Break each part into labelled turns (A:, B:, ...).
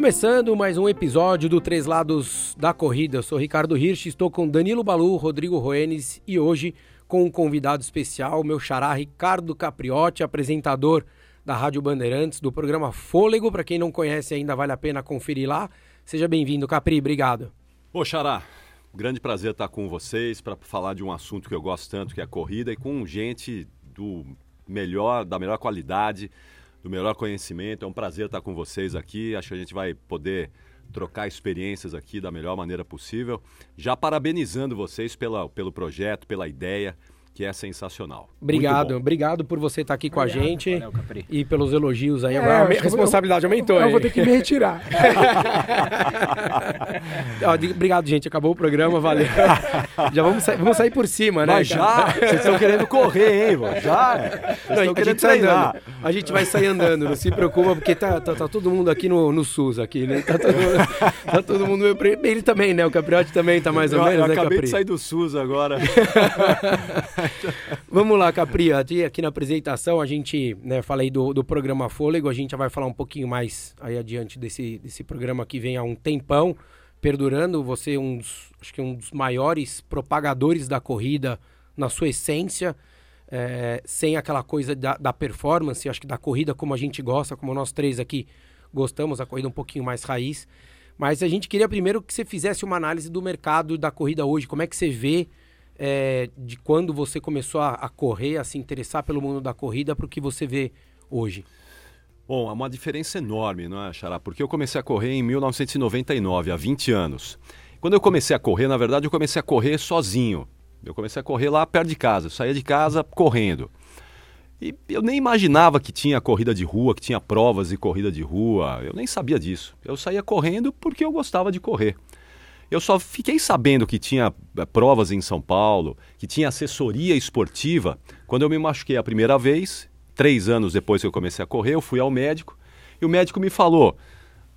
A: Começando mais um episódio do Três Lados da Corrida. Eu sou Ricardo Hirsch, estou com Danilo Balu, Rodrigo Roenes e hoje com um convidado especial, meu xará Ricardo Capriotti, apresentador da Rádio Bandeirantes, do programa Fôlego. Para quem não conhece ainda, vale a pena conferir lá. Seja bem-vindo, Capri, obrigado.
B: Ô, xará, grande prazer estar com vocês para falar de um assunto que eu gosto tanto, que é a corrida, e com gente do melhor, da melhor qualidade, do melhor conhecimento. É um prazer estar com vocês aqui. Acho que a gente vai poder trocar experiências aqui da melhor maneira possível. Já parabenizando vocês pela, pelo projeto, pela ideia que é sensacional.
A: Obrigado, obrigado por você estar aqui com Obrigado, a gente valeu, e pelos elogios aí. É, a responsabilidade eu, aumentou.
C: Eu, eu vou ter que me retirar.
A: obrigado, gente. Acabou o programa, valeu. já vamos, sa vamos sair por cima, né?
B: Mas já? Vocês estão querendo correr, hein, mano? Já? Vocês
A: estão querendo treinar. A gente vai sair andando, não se preocupa, porque tá, tá, tá todo mundo aqui no, no SUS, aqui, né? Tá todo, mundo, tá todo mundo Ele também, né? O Capriotti também tá mais ou menos,
B: eu, eu
A: né,
B: acabei
A: Capri?
B: de sair do SUS agora.
A: Vamos lá, Capri. Aqui na apresentação a gente, né, falei do, do programa Fôlego, a gente já vai falar um pouquinho mais aí adiante desse, desse programa que vem há um tempão, perdurando. Você é um dos, acho que um dos maiores propagadores da corrida na sua essência, é, sem aquela coisa da, da performance, acho que da corrida como a gente gosta, como nós três aqui gostamos, a corrida um pouquinho mais raiz. Mas a gente queria primeiro que você fizesse uma análise do mercado da corrida hoje. Como é que você vê é, de quando você começou a, a, correr, a se interessar pelo mundo da corrida para o que você vê hoje?
B: Bom, é uma diferença enorme, não é, Xará? Porque eu comecei a correr em 1999, há 20 anos. Quando eu comecei a correr, na verdade, eu comecei a correr sozinho. Eu comecei a correr lá perto de casa. Eu saía de casa correndo. E eu nem imaginava que tinha corrida de rua, que tinha provas de corrida de rua. Eu nem sabia disso. Eu saía correndo porque eu gostava de correr. Eu só fiquei sabendo que tinha eh, provas em São Paulo, que tinha assessoria esportiva, quando eu me machuquei a primeira vez. Três anos depois que eu comecei a correr, eu fui ao médico e o médico me falou: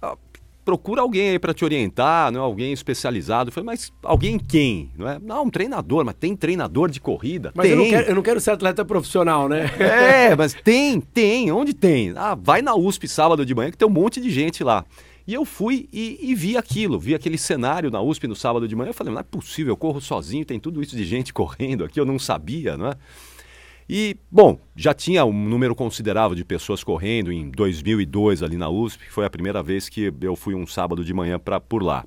B: ah, procura alguém aí para te orientar, não é? alguém especializado. Eu falei, mas alguém quem? Não, é? não, um treinador, mas tem treinador de corrida?
A: Mas
B: tem.
A: Eu, não quero, eu não quero ser atleta profissional, né?
B: É, mas tem, tem. Onde tem? Ah, vai na USP sábado de manhã que tem um monte de gente lá. E eu fui e, e, vi aquilo, vi aquele cenário na USP no sábado de manhã. Eu falei, não é possível, eu corro sozinho, tem tudo isso de gente correndo aqui, eu não sabia, não é? E, bom, já tinha um número considerável de pessoas correndo em 2002 ali na USP, foi a primeira vez que eu fui um sábado de manhã para por lá.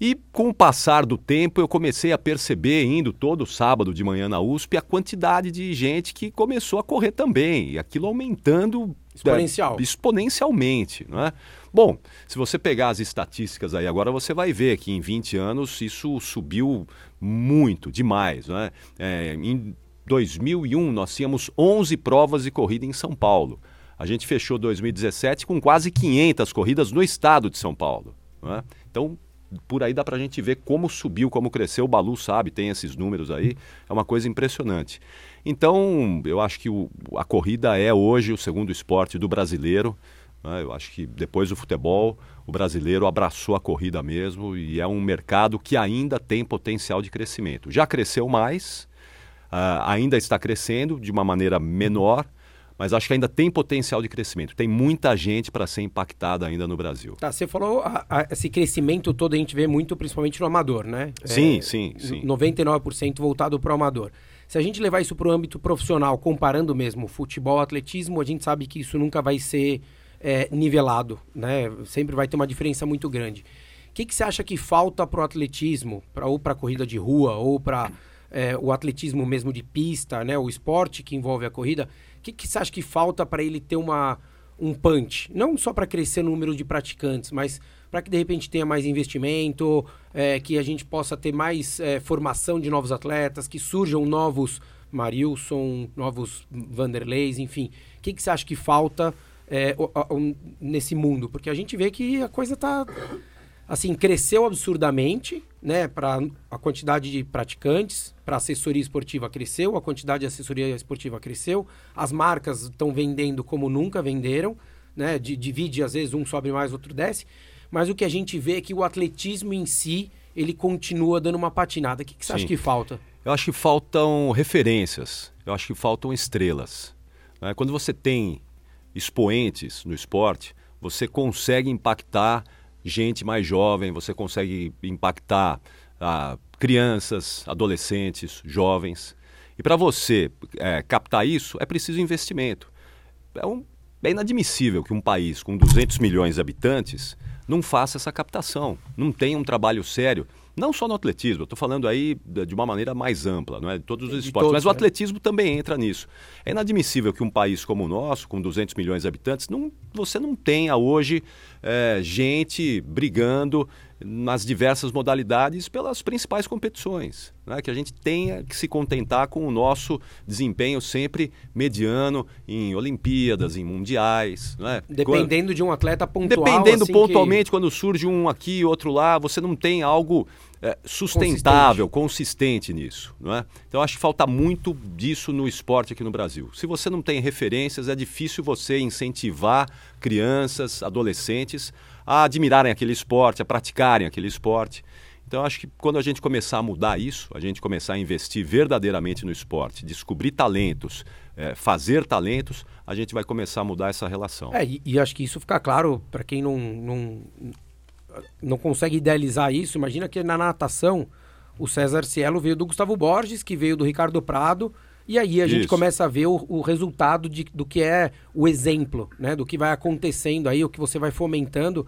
B: E com o passar do tempo, eu comecei a perceber, indo todo sábado de manhã na USP, a quantidade de gente que começou a correr também, e aquilo aumentando
A: Exponencial.
B: É, exponencialmente, não é? Bom, se você pegar as estatísticas aí agora, você vai ver que em 20 anos isso subiu muito, demais. Né? É, em 2001, nós tínhamos 11 provas de corrida em São Paulo. A gente fechou 2017 com quase 500 corridas no estado de São Paulo. Né? Então, por aí dá para a gente ver como subiu, como cresceu. O Balu sabe, tem esses números aí. É uma coisa impressionante. Então, eu acho que o, a corrida é hoje o segundo esporte do brasileiro. Né? Eu acho que depois do futebol, o brasileiro abraçou a corrida mesmo e é um mercado que ainda tem potencial de crescimento. Já cresceu mais, uh, ainda está crescendo de uma maneira menor, mas acho que ainda tem potencial de crescimento. Tem muita gente para ser impactada ainda no Brasil.
A: Tá, você falou a, a, esse crescimento todo a gente vê muito principalmente no amador, né?
B: Sim, é, sim, sim.
A: 99% voltado para o amador. Se a gente levar isso para o âmbito profissional, comparando mesmo futebol, atletismo, a gente sabe que isso nunca vai ser é, nivelado, né? Sempre vai ter uma diferença muito grande. O que, que você acha que falta para o atletismo, pra, ou para a corrida de rua, ou para é, o atletismo mesmo de pista, né? O esporte que envolve a corrida. O que, que você acha que falta para ele ter uma, um punch? Não só para crescer o número de praticantes, mas para que de repente tenha mais investimento, é, que a gente possa ter mais é, formação de novos atletas, que surjam novos Marilson, novos Vanderleis, enfim. O que, que você acha que falta é, nesse mundo? Porque a gente vê que a coisa está assim, cresceu absurdamente, né, para a quantidade de praticantes, para assessoria esportiva cresceu, a quantidade de assessoria esportiva cresceu, as marcas estão vendendo como nunca venderam, né, divide às vezes um sobe mais, outro desce, mas o que a gente vê é que o atletismo em si, ele continua dando uma patinada. O que, que você Sim. acha que falta?
B: Eu acho que faltam referências, eu acho que faltam estrelas. Né? Quando você tem expoentes no esporte, você consegue impactar gente mais jovem, você consegue impactar ah, crianças, adolescentes, jovens. E para você é, captar isso, é preciso investimento. É, um, é inadmissível que um país com 200 milhões de habitantes não faça essa captação, não tenha um trabalho sério não só no atletismo, eu estou falando aí de uma maneira mais ampla, não é? de todos os esportes, todos, mas o né? atletismo também entra nisso. É inadmissível que um país como o nosso, com 200 milhões de habitantes, não, você não tenha hoje é, gente brigando nas diversas modalidades pelas principais competições. Né? Que a gente tenha que se contentar com o nosso desempenho sempre mediano em Olimpíadas, em Mundiais. Né?
A: Dependendo quando... de um atleta pontual.
B: Dependendo assim pontualmente, que... quando surge um aqui, outro lá, você não tem algo é, sustentável, consistente. consistente. nisso. Não é? Então acho que falta muito disso no esporte aqui no Brasil. Se você não tem referências, é difícil você incentivar crianças, adolescentes a admirarem aquele esporte, a praticarem aquele esporte. Então acho que quando a gente começar a mudar isso, a gente começar a investir verdadeiramente no esporte, descobrir talentos, é, fazer talentos, a gente vai começar a mudar essa relação.
A: É, e, e acho que isso fica claro para quem não, não não consegue idealizar isso, imagina que na natação o César Cielo veio do Gustavo Borges, que veio do Ricardo Prado, e aí a isso. gente começa a ver o, o resultado de, do que é o exemplo, né? Do que vai acontecendo aí, o que você vai fomentando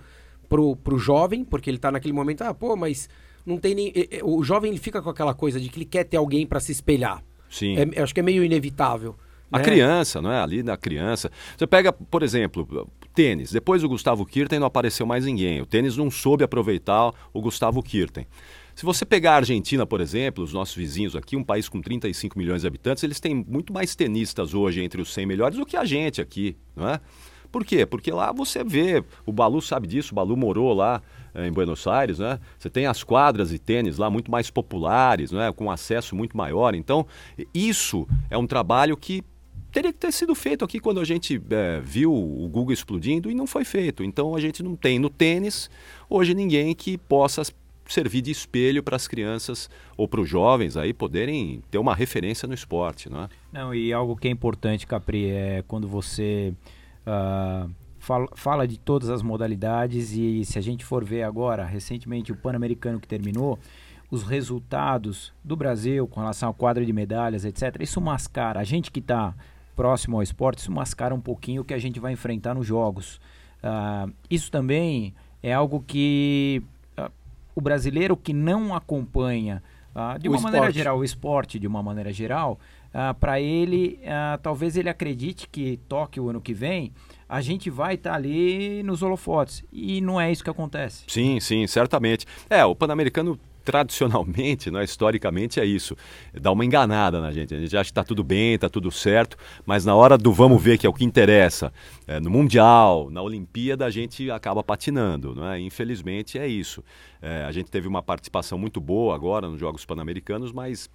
A: pro, pro jovem, porque ele tá naquele momento, ah, pô, mas não tem nem. O jovem ele fica com aquela coisa de que ele quer ter alguém para se espelhar.
B: Sim.
A: É, acho que é meio inevitável.
B: A né? criança, não é? Ali na criança. Você pega, por exemplo, tênis. Depois do Gustavo Kirten não apareceu mais ninguém. O tênis não soube aproveitar o Gustavo Kirten. Se você pegar a Argentina, por exemplo, os nossos vizinhos aqui, um país com 35 milhões de habitantes, eles têm muito mais tenistas hoje entre os 100 melhores do que a gente aqui, não é? Por quê? Porque lá você vê, o Balu sabe disso, o Balu morou lá eh, em Buenos Aires, né? Você tem as quadras de tênis lá muito mais populares, né? com acesso muito maior. Então, isso é um trabalho que teria que ter sido feito aqui quando a gente é, viu o Google explodindo e não foi feito. Então a gente não tem no tênis hoje ninguém que possa servir de espelho para as crianças ou para os jovens aí poderem ter uma referência no esporte, não é?
C: Não, e algo que é importante, Capri, é quando você uh, fala, fala de todas as modalidades e se a gente for ver agora, recentemente o Pan-Americano que terminou, os resultados do Brasil com relação ao quadro de medalhas, etc., isso mascara. A gente que está próximo ao esporte, isso mascara um pouquinho o que a gente vai enfrentar nos jogos. Uh, isso também é algo que uh, o brasileiro que não acompanha, uh, de uma o maneira esporte. geral, o esporte de uma maneira geral, para ele, talvez ele acredite que Tóquio ano que vem a gente vai estar tá ali nos holofotes. E não é isso que acontece.
B: Sim, sim, certamente. É, o Pan-Americano tradicionalmente, né, historicamente, é isso. Dá uma enganada na gente. A gente acha que está tudo bem, está tudo certo, mas na hora do vamos ver, que é o que interessa, é, no Mundial, na Olimpíada, a gente acaba patinando. Né? Infelizmente, é isso. É, a gente teve uma participação muito boa agora nos Jogos Pan-Americanos, mas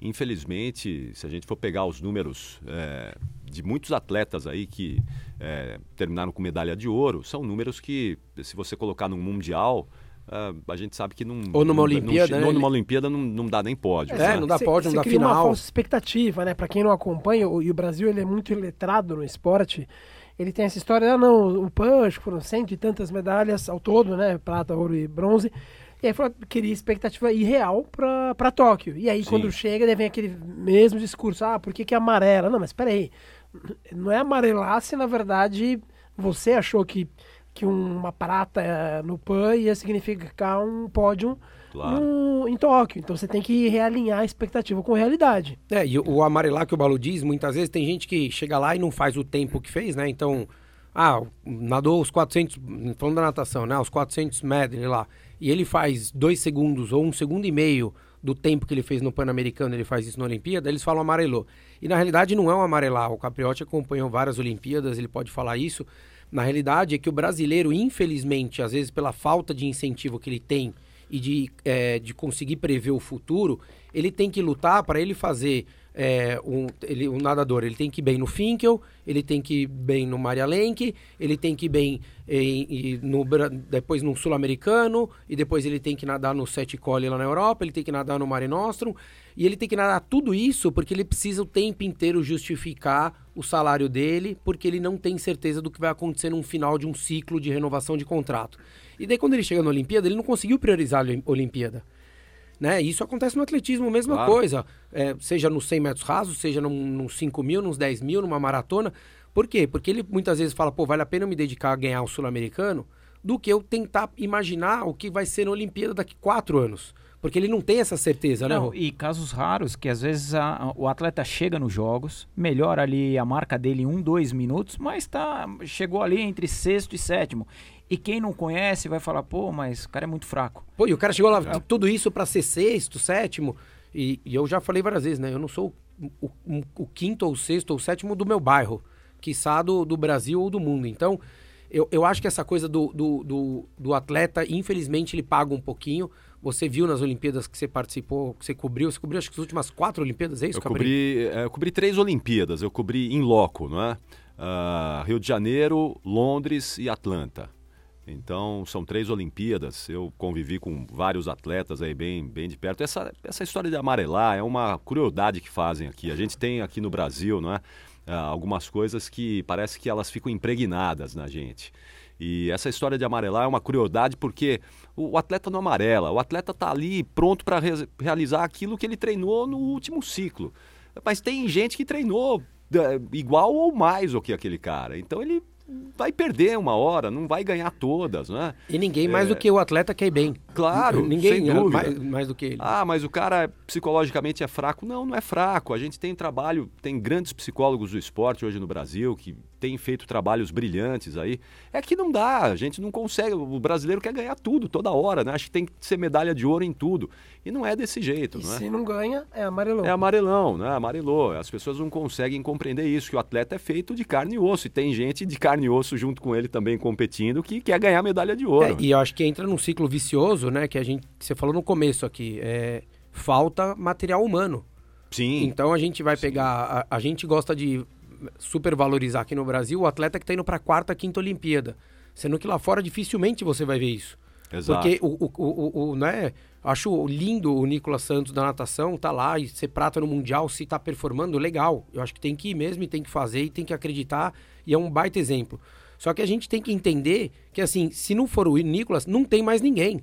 B: infelizmente, se a gente for pegar os números é, de muitos atletas aí que é, terminaram com medalha de ouro, são números que, se você colocar num Mundial Uh, a gente sabe que não.
A: Ou numa Olimpíada.
B: Não, né? numa Olimpíada não, não dá nem pódio.
A: É, né? não dá pódio, não dá final.
D: uma falsa expectativa, né? Para quem não acompanha, o, e o Brasil ele é muito letrado no esporte. Ele tem essa história, ah, não, o PAN, foram cento e tantas medalhas ao todo, né? Prata, ouro e bronze. E aí falou, queria expectativa irreal para Tóquio. E aí, Sim. quando chega, daí vem aquele mesmo discurso: ah, por que, que é amarela? Não, mas peraí. Não é amarelar se, na verdade, você achou que que uma prata no PAN ia significar um pódio claro. no, em Tóquio. Então você tem que realinhar a expectativa com a realidade.
A: É, e o, o amarelar que o Balu diz, muitas vezes tem gente que chega lá e não faz o tempo que fez, né? Então, ah, nadou os 400, falando da natação, né? Os 400 medley lá. E ele faz dois segundos ou um segundo e meio do tempo que ele fez no Pan-Americano, ele faz isso na Olimpíada, eles falam amarelou. E na realidade não é um amarelar. O Capriotti acompanhou várias Olimpíadas, ele pode falar isso. Na realidade é que o brasileiro, infelizmente, às vezes pela falta de incentivo que ele tem e de, é, de conseguir prever o futuro, ele tem que lutar para ele fazer é, um, ele, um nadador. Ele tem que ir bem no Finkel, ele tem que ir bem no Maria Lenk, ele tem que ir bem em, em, no, depois no Sul-Americano, e depois ele tem que nadar no Sete Colli lá na Europa, ele tem que nadar no Mare Nostrum, e ele tem que nadar tudo isso porque ele precisa o tempo inteiro justificar o salário dele, porque ele não tem certeza do que vai acontecer no final de um ciclo de renovação de contrato. E daí quando ele chega na Olimpíada, ele não conseguiu priorizar a Olimpíada. Né? Isso acontece no atletismo, mesma claro. coisa. É, seja nos 100 metros rasos, seja nos 5 mil, nos 10 mil, numa maratona. Por quê? Porque ele muitas vezes fala, pô, vale a pena eu me dedicar a ganhar o Sul-Americano do que eu tentar imaginar o que vai ser na Olimpíada daqui quatro anos. Porque ele não tem essa certeza, né?
C: Não, e casos raros que às vezes a, o atleta chega nos jogos, melhora ali a marca dele em um, dois minutos, mas tá, chegou ali entre sexto e sétimo. E quem não conhece vai falar, pô, mas o cara é muito fraco.
A: Pô, e o cara chegou lá, é. tudo isso para ser sexto, sétimo. E, e, eu já falei várias vezes, né? Eu não sou o, o, o quinto ou sexto ou sétimo do meu bairro, quiçá do, do Brasil ou do mundo. Então, eu, eu acho que essa coisa do, do, do, do atleta, infelizmente, ele paga um pouquinho. Você viu nas Olimpíadas que você participou, que você cobriu, você cobriu acho que as últimas quatro Olimpíadas, é isso?
B: Eu cobri, é, eu cobri três Olimpíadas, eu cobri em loco, não é? Uh, Rio de Janeiro, Londres e Atlanta. Então, são três Olimpíadas. Eu convivi com vários atletas aí bem, bem de perto. Essa, essa história de amarelar é uma crueldade que fazem aqui. A gente tem aqui no Brasil, não é? Uh, algumas coisas que parece que elas ficam impregnadas na gente. E essa história de amarelar é uma crueldade porque o, atleta não amarela, o atleta está ali pronto para re realizar aquilo que ele treinou no último ciclo. Mas tem gente que treinou uh, igual ou mais do que aquele cara. Então ele vai perder uma hora, não vai ganhar todas, né?
A: E ninguém mais é... do que o atleta quer ir bem.
B: Claro,
A: ninguém
B: sem dúvida.
A: Mais, mais, do que ele.
B: Ah, mas o cara psicologicamente é fraco. Não, não é fraco. A gente tem trabalho, tem grandes psicólogos do esporte hoje no Brasil que têm feito trabalhos brilhantes aí. É que não dá, a gente não consegue. O brasileiro quer ganhar tudo, toda hora, né? Acho que tem que ser medalha de ouro em tudo. E não é desse jeito,
D: e
B: não é?
D: Se não ganha, é amarelão.
B: É amarelão, né? Amarelou. As pessoas não conseguem compreender isso, que o atleta é feito de carne e osso. E tem gente de carne e osso junto com ele também competindo que quer ganhar medalha de ouro.
A: É, e eu acho que entra num ciclo vicioso, né? Que a gente. Você falou no começo aqui. É, falta material humano.
B: Sim.
A: Então a gente vai Sim. pegar. A, a gente gosta de supervalorizar aqui no Brasil o atleta que está indo para a quarta, quinta Olimpíada. Sendo que lá fora dificilmente você vai ver isso.
B: Exato.
A: Porque o, o, o, o, né, acho lindo o Nicolas Santos da natação, tá lá e ser prata no Mundial, se tá performando, legal. Eu acho que tem que ir mesmo e tem que fazer e tem que acreditar. E é um baita exemplo. Só que a gente tem que entender que, assim, se não for o Nicolas, não tem mais ninguém.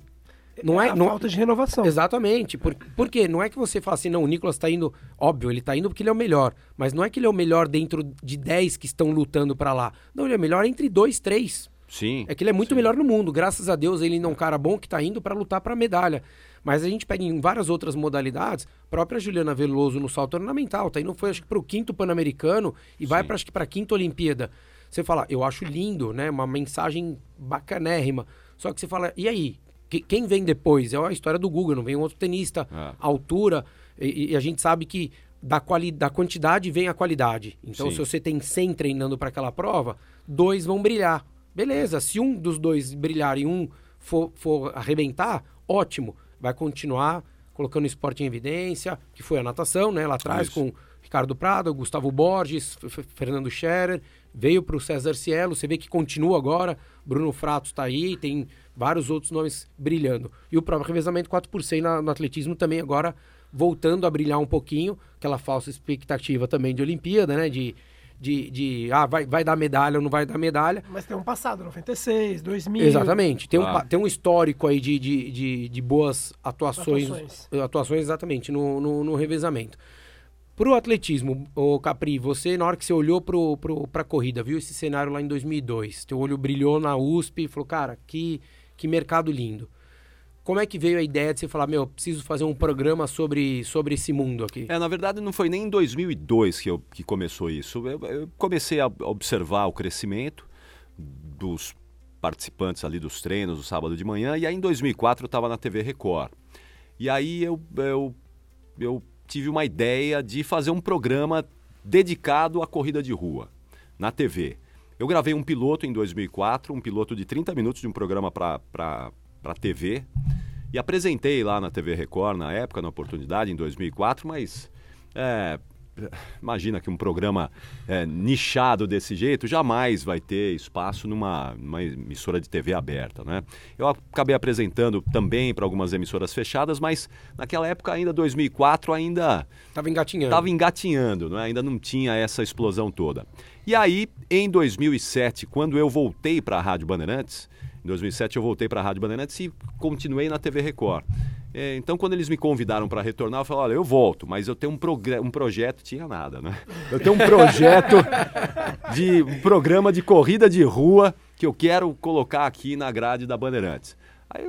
D: Não é, é a não... falta de renovação.
A: Exatamente. Por, por quê? Não é que você fala assim, não, o Nicolas está indo. Óbvio, ele está indo porque ele é o melhor. Mas não é que ele é o melhor dentro de 10 que estão lutando para lá. Não, ele é melhor entre dois, três.
B: Sim.
A: É que ele é muito
B: sim.
A: melhor no mundo. Graças a Deus, ele não é um cara bom que está indo para lutar para medalha. Mas a gente pega em várias outras modalidades, própria Juliana Veloso no salto ornamental, tá indo foi acho que para o quinto Pan-Americano e sim. vai para acho que para a quinta Olimpíada. Você fala, eu acho lindo, né? Uma mensagem bacanérrima. Só que você fala, e aí? Que, quem vem depois? É a história do Google, não vem um outro tenista, é. altura. E, e, a gente sabe que da, quali, da quantidade vem a qualidade. Então, Sim. se você tem 100 treinando para aquela prova, dois vão brilhar. Beleza, se um dos dois brilhar e um for, for arrebentar, ótimo. Vai continuar colocando o esporte em evidência, que foi a natação, né? Lá atrás, Isso. com Ricardo Prado, Gustavo Borges, Fernando Scherer, veio para o César Cielo, você vê que continua agora, Bruno Fratos está aí, tem vários outros nomes brilhando. E o próprio revezamento 4 por 100 no atletismo também agora voltando a brilhar um pouquinho, aquela falsa expectativa também de Olimpíada, né? De, de, de ah, vai, vai dar medalha ou não vai dar medalha.
D: Mas tem um passado, 96, 2000.
A: Exatamente, tem, ah. um, tem um histórico aí de, de, de, de boas atuações, atuações, atuações exatamente, no, no, no revezamento. Pro atletismo, o Capri, você, na hora que você olhou pro, pro, pra corrida, viu esse cenário lá em 2002, teu olho brilhou na USP e falou, cara, que, que mercado lindo. Como é que veio a ideia de você falar, meu, preciso fazer um programa sobre, sobre esse mundo aqui?
B: É, na verdade não foi nem em 2002 que, eu, que começou isso. Eu, eu comecei a observar o crescimento dos participantes ali dos treinos do sábado de manhã, e aí em 2004 eu estava na TV Record. E aí eu, eu, eu tive uma ideia de fazer um programa dedicado à corrida de rua na TV. Eu gravei um piloto em 2004, um piloto de 30 minutos de um programa para TV, e apresentei lá na TV Record na época, na oportunidade, em 2004, mas é, imagina que um programa é, nichado desse jeito jamais vai ter espaço numa, numa, emissora de TV aberta, né? Eu acabei apresentando também para algumas emissoras fechadas, mas naquela época ainda 2004 ainda
A: estava engatinhando,
B: tava engatinhando, né? Ainda não tinha essa explosão toda. E aí, em 2007, quando eu voltei para a Rádio Bandeirantes, em 2007 eu voltei para a Rádio Bandeirantes e continuei na TV Record. É, então, quando eles me convidaram para retornar, eu falei: olha, eu volto, mas eu tenho um, um projeto, tinha nada, né? Eu tenho um projeto de um programa de corrida de rua que eu quero colocar aqui na grade da Bandeirantes. Aí,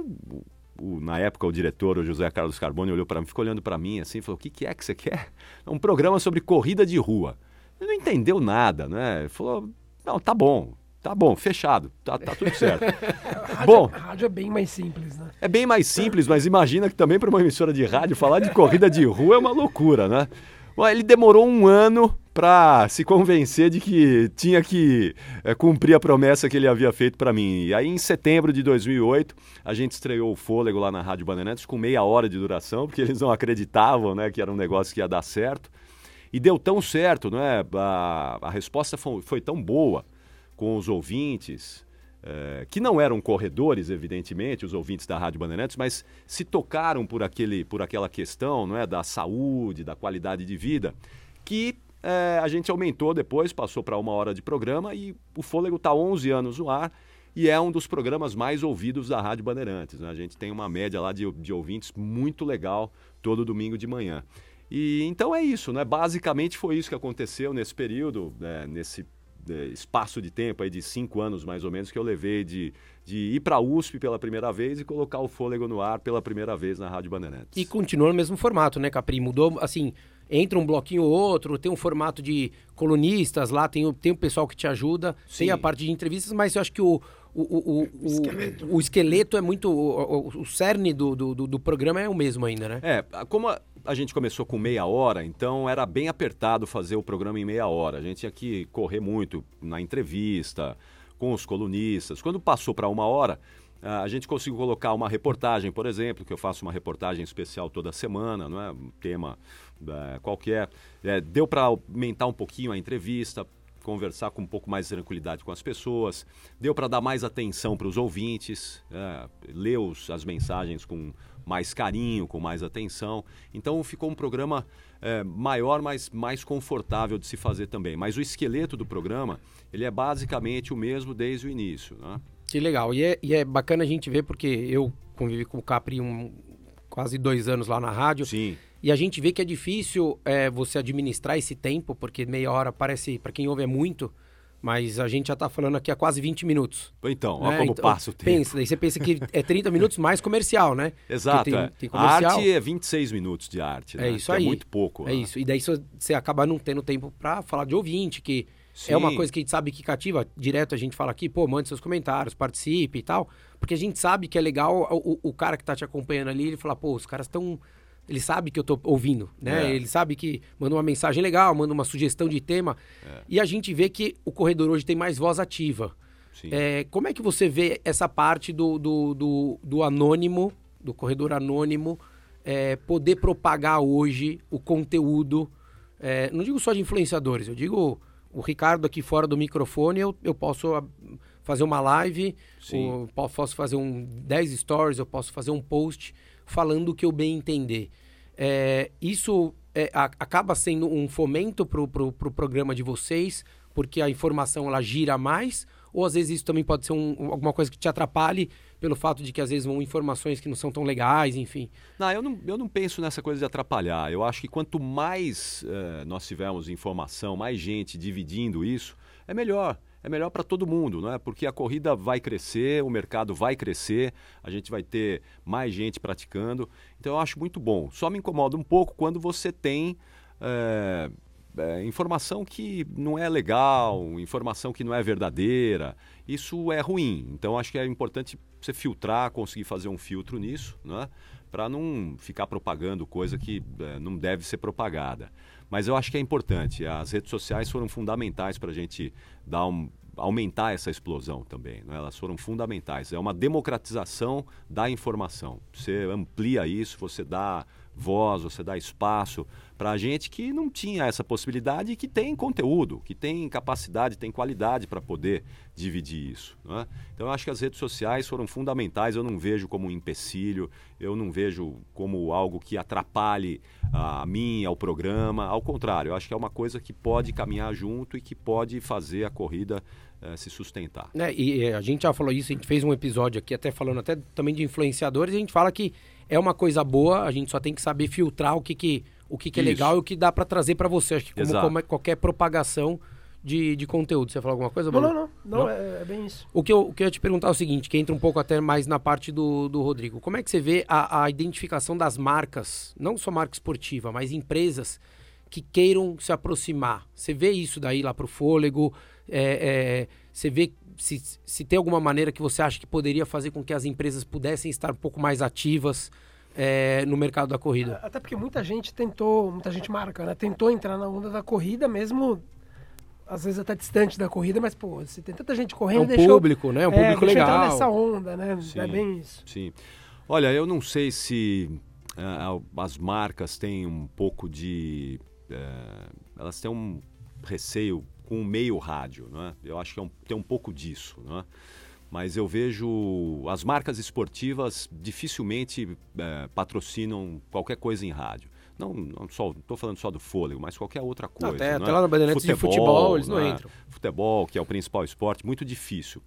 B: o, na época, o diretor, o José Carlos Carboni, olhou para mim, ficou olhando para mim assim, falou: o que, que é que você quer? É um programa sobre corrida de rua. Ele não entendeu nada, né? Ele falou: não, tá bom, Tá bom, fechado. Tá, tá tudo certo.
D: rádio, bom, rádio é bem mais simples, né?
B: É bem mais simples, mas imagina que também para uma emissora de rádio falar de corrida de rua é uma loucura, né? Bom, ele demorou um ano para se convencer de que tinha que é, cumprir a promessa que ele havia feito para mim. E aí, em setembro de 2008, a gente estreou o Fôlego lá na Rádio Bandeirantes com meia hora de duração, porque eles não acreditavam né, que era um negócio que ia dar certo. E deu tão certo, não é? A, a resposta foi, foi tão boa com os ouvintes, é, que não eram corredores, evidentemente, os ouvintes da Rádio Bandeirantes, mas se tocaram por, aquele, por aquela questão não é, da saúde, da qualidade de vida, que é, a gente aumentou depois, passou para uma hora de programa e o Fôlego está 11 anos no ar e é um dos programas mais ouvidos da Rádio Bandeirantes. Né? A gente tem uma média lá de, de ouvintes muito legal todo domingo de manhã. E então é isso, né? Basicamente foi isso que aconteceu nesse período, né? nesse espaço de tempo aí de cinco anos mais ou menos que eu levei de, de ir para a USP pela primeira vez e colocar o fôlego no ar pela primeira vez na Rádio Bandeirantes.
A: E continua no mesmo formato, né, Capri? Mudou, assim, entra um bloquinho ou outro, tem um formato de colunistas lá, tem o, tem o pessoal que te ajuda, Sim. tem a parte de entrevistas, mas eu acho que o, o, o, o, esqueleto. o esqueleto é muito. O, cerne do, do, do, programa é o mesmo ainda, né?
B: É, como a, a gente começou com meia hora, então era bem apertado fazer o programa em meia hora. A gente tinha que correr muito na entrevista, com os colunistas. Quando passou para uma hora, a gente conseguiu colocar uma reportagem, por exemplo, que eu faço uma reportagem especial toda semana, não é? Um tema é, qualquer. É, deu para aumentar um pouquinho a entrevista, conversar com um pouco mais de tranquilidade com as pessoas, deu para dar mais atenção para os ouvintes, é, ler os, as mensagens com mais carinho, com mais atenção. Então ficou um programa é, maior, mas mais confortável de se fazer também. Mas o esqueleto do programa, ele é basicamente o mesmo desde o início. Né?
A: Que legal. E é, e é bacana a gente ver, porque eu convivi com o Capri um, quase dois anos lá na rádio.
B: Sim.
A: E a gente vê que é difícil é, você administrar esse tempo, porque meia hora parece, para quem ouve, é muito. Mas a gente já está falando aqui há quase 20 minutos.
B: Então, olha né? como então, passa o tempo.
A: Pensa, daí você pensa que é 30 minutos mais comercial, né?
B: Exato. Tem, é. tem comercial. A arte é 26 minutos de arte, né?
A: É isso aí.
B: É muito pouco.
A: É né? isso. E daí você acaba não tendo tempo para falar de ouvinte, que Sim. é uma coisa que a gente sabe que cativa. Direto a gente fala aqui, pô, mande seus comentários, participe e tal. Porque a gente sabe que é legal o, o cara que está te acompanhando ali, ele fala, pô, os caras estão ele sabe que eu tô ouvindo, né? É. Ele sabe que manda uma mensagem legal, manda uma sugestão de tema. É. E a gente vê que o corredor hoje tem mais voz ativa. É, como é que você vê essa parte do, do, do, do anônimo, do corredor anônimo, é, poder propagar hoje o conteúdo? É, não digo só de influenciadores, eu digo o Ricardo aqui fora do microfone, eu, eu posso fazer uma live, ou, posso fazer um 10 stories, eu posso fazer um post falando o que eu bem entender. É, isso é, a, acaba sendo um fomento para o pro, pro programa de vocês, porque a informação ela gira mais, ou às vezes isso também pode ser um, alguma coisa que te atrapalhe pelo fato de que às vezes vão informações que não são tão legais, enfim.
B: Não, eu não, eu não penso nessa coisa de atrapalhar. Eu acho que quanto mais uh, nós tivermos informação, mais gente dividindo isso, é melhor é melhor para todo mundo, não é? Porque a corrida vai crescer, o mercado vai crescer, a gente vai ter mais gente praticando. Então eu acho muito bom. Só me incomoda um pouco quando você tem é, é, informação que não é legal, informação que não é verdadeira. Isso é ruim. Então acho que é importante você filtrar, conseguir fazer um filtro nisso, é? Para não ficar propagando coisa que é, não deve ser propagada. Mas eu acho que é importante. As redes sociais foram fundamentais para a gente dar um, aumentar essa explosão também. Né? Elas foram fundamentais. É uma democratização da informação. Você amplia isso, você dá voz, você dá espaço para gente que não tinha essa possibilidade e que tem conteúdo, que tem capacidade, tem qualidade para poder dividir isso. Né? Então eu acho que as redes sociais foram fundamentais, eu não vejo como um empecilho, eu não vejo como algo que atrapalhe a mim, ao programa, ao contrário, eu acho que é uma coisa que pode caminhar junto e que pode fazer a corrida eh, se sustentar.
A: É, e a gente já falou isso, a gente fez um episódio aqui até falando até também de influenciadores, e a gente fala que é uma coisa boa, a gente só tem que saber filtrar o que, que, o que, que é legal e o que dá para trazer para você. Acho que como, como é qualquer propagação de, de conteúdo. Você falou alguma coisa,
D: Não, não, não. não, não? É, é, bem isso.
A: O que, eu, o que eu ia te perguntar é o seguinte, que entra um pouco até mais na parte do, do Rodrigo. Como é que você vê a, a identificação das marcas, não só marca esportiva, mas empresas que queiram se aproximar? Você vê isso daí lá para o Fôlego? É, é, você vê se, se tem alguma maneira que você acha que poderia fazer com que as empresas pudessem estar um pouco mais ativas é, no mercado da corrida?
D: Até porque muita gente tentou, muita gente marca, né? Tentou entrar na onda da corrida mesmo às vezes até distante da corrida, mas pô, se tem tanta gente correndo, é
A: um deixou, público, né? É um é, público legal. entrar
D: nessa onda, né? Sim, é bem isso.
B: Sim. Olha, eu não sei se uh, as marcas têm um pouco de uh, elas têm um receio com o meio rádio, né? Eu acho que é um, tem um pouco disso, né? Mas eu vejo as marcas esportivas dificilmente é, patrocinam qualquer coisa em rádio. Não, não só, estou falando só do fôlego, mas qualquer outra coisa.
A: Até, até lá na Bandeirantes de futebol eles não né? entram.
B: Futebol, que é o principal esporte, muito difícil.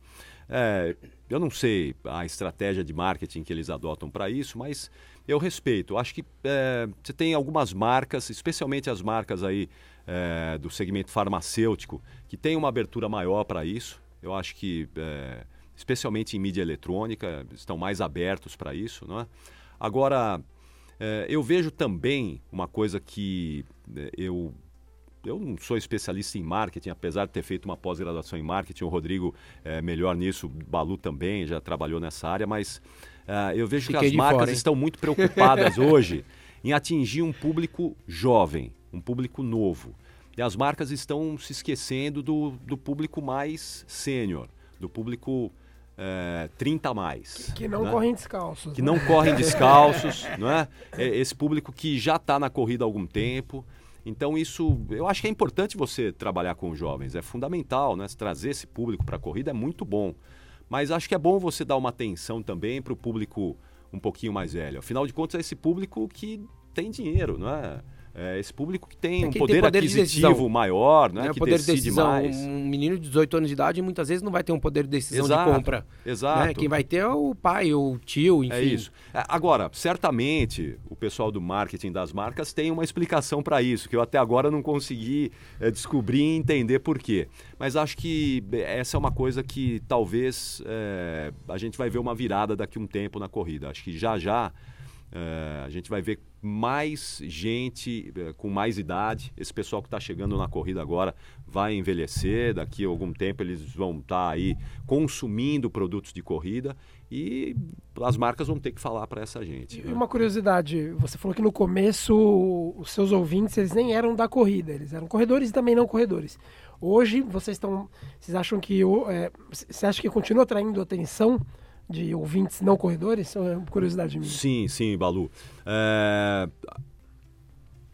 B: É, eu não sei a estratégia de marketing que eles adotam para isso, mas eu respeito. Acho que é, você tem algumas marcas, especialmente as marcas aí é, do segmento farmacêutico, que tem uma abertura maior para isso. Eu acho que, é, especialmente em mídia eletrônica, estão mais abertos para isso. Não é? Agora, é, eu vejo também uma coisa que é, eu eu não sou especialista em marketing, apesar de ter feito uma pós-graduação em marketing. O Rodrigo é melhor nisso, Balu também já trabalhou nessa área, mas uh, eu vejo Fiquei que as marcas fora, estão muito preocupadas hoje em atingir um público jovem, um público novo. E as marcas estão se esquecendo do, do público mais sênior, do público é, 30 a mais.
D: Que não
B: né?
D: correm descalços.
B: Que né? não correm descalços, não é? Esse público que já está na corrida há algum tempo. Então isso, eu acho que é importante você trabalhar com jovens, é fundamental, né? Trazer esse público para a corrida é muito bom. Mas acho que é bom você dar uma atenção também para o público um pouquinho mais velho. Afinal de contas, é esse público que tem dinheiro, não é? É, esse público que tem é um poder, tem poder aquisitivo maior, né?
A: É,
B: que
A: poder
B: decide
A: de decisão.
B: mais.
A: Um menino de 18 anos de idade muitas vezes não vai ter um poder de decisão
B: exato,
A: de compra.
B: Exato.
A: Né? Quem vai ter é o pai, ou o tio, enfim.
B: É isso. É, agora, certamente, o pessoal do marketing das marcas tem uma explicação para isso, que eu até agora não consegui é, descobrir e entender por quê. Mas acho que essa é uma coisa que talvez é, a gente vai ver uma virada daqui a um tempo na corrida. Acho que já já é, a gente vai ver mais gente é, com mais idade. Esse pessoal que está chegando na corrida agora vai envelhecer. Daqui a algum tempo eles vão estar tá aí consumindo produtos de corrida e as marcas vão ter que falar para essa gente.
D: E né? uma curiosidade: você falou que no começo os seus ouvintes eles nem eram da corrida, eles eram corredores e também não corredores. Hoje vocês estão, vocês acham que é, você acha que continua atraindo atenção? De ouvintes não corredores? É uma curiosidade minha.
B: Sim, sim, Balu. É...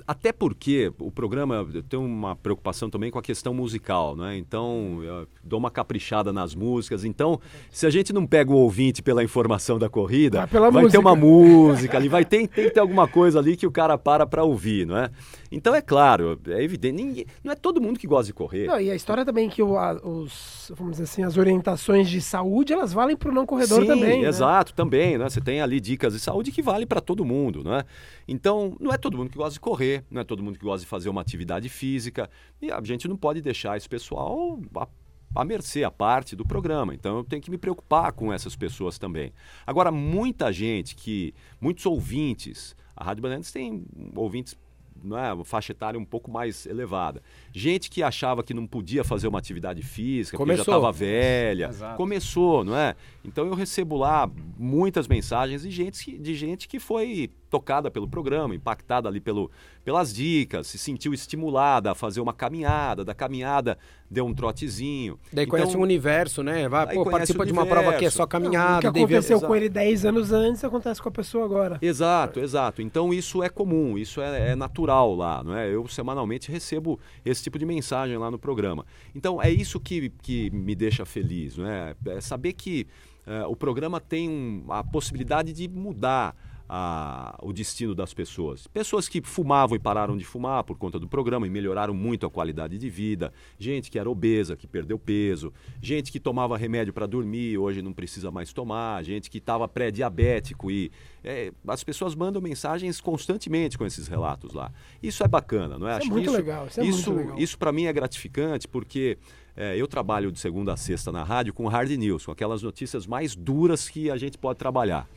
B: Até porque o programa tem uma preocupação também com a questão musical, né? Então, eu dou uma caprichada nas músicas. Então, se a gente não pega o ouvinte pela informação da corrida,
D: ah, vai
B: música. ter uma música ali, vai ter, tem que ter alguma coisa ali que o cara para para ouvir, não é? Então, é claro, é evidente, ninguém, não é todo mundo que gosta de correr.
D: Não, e a história também que o, a, os, vamos dizer assim, as orientações de saúde, elas valem para o não corredor
B: Sim,
D: também.
B: Né? exato, também, né? Você tem ali dicas de saúde que valem para todo mundo, não é? Então, não é todo mundo que gosta de correr, não é todo mundo que gosta de fazer uma atividade física, e a gente não pode deixar esse pessoal a, a mercê, a parte do programa. Então eu tenho que me preocupar com essas pessoas também. Agora, muita gente que, muitos ouvintes, a Rádio Bandeirantes tem ouvintes não é, uma faixa etária um pouco mais elevada. Gente que achava que não podia fazer uma atividade física, Começou. porque já estava velha. Exato. Começou, não é? Então eu recebo lá muitas mensagens de gente, de gente que foi tocada pelo programa, impactada ali pelo, pelas dicas, se sentiu estimulada a fazer uma caminhada, da caminhada deu um trotezinho.
A: Daí
B: então,
A: conhece o universo, né? Vai, pô, participa de uma prova que é só caminhada.
D: o que aconteceu com
B: exato.
D: ele 10 anos antes acontece com a pessoa agora.
B: Exato, exato. Então isso é comum, isso é, é natural lá, não é? Eu semanalmente recebo esse tipo de mensagem lá no programa. Então é isso que, que me deixa feliz, não é? É saber que eh, o programa tem um- a possibilidade de mudar a- o destino das pessoas. Pessoas que fumavam e pararam de fumar por conta do programa e melhoraram muito a qualidade de vida. Gente que era obesa, que perdeu peso. Gente que tomava remédio para dormir, hoje não precisa mais tomar. Gente que estava pré-diabético e é, as pessoas mandam mensagens constantemente com esses relatos lá. Isso é bacana, não é?
D: Isso é
B: Acho que
D: muito legal, isso é
B: isso, isso para mim é gratificante porque é, eu trabalho de segunda a sexta na rádio com hard news, com aquelas notícias mais duras que a gente pode trabalhar.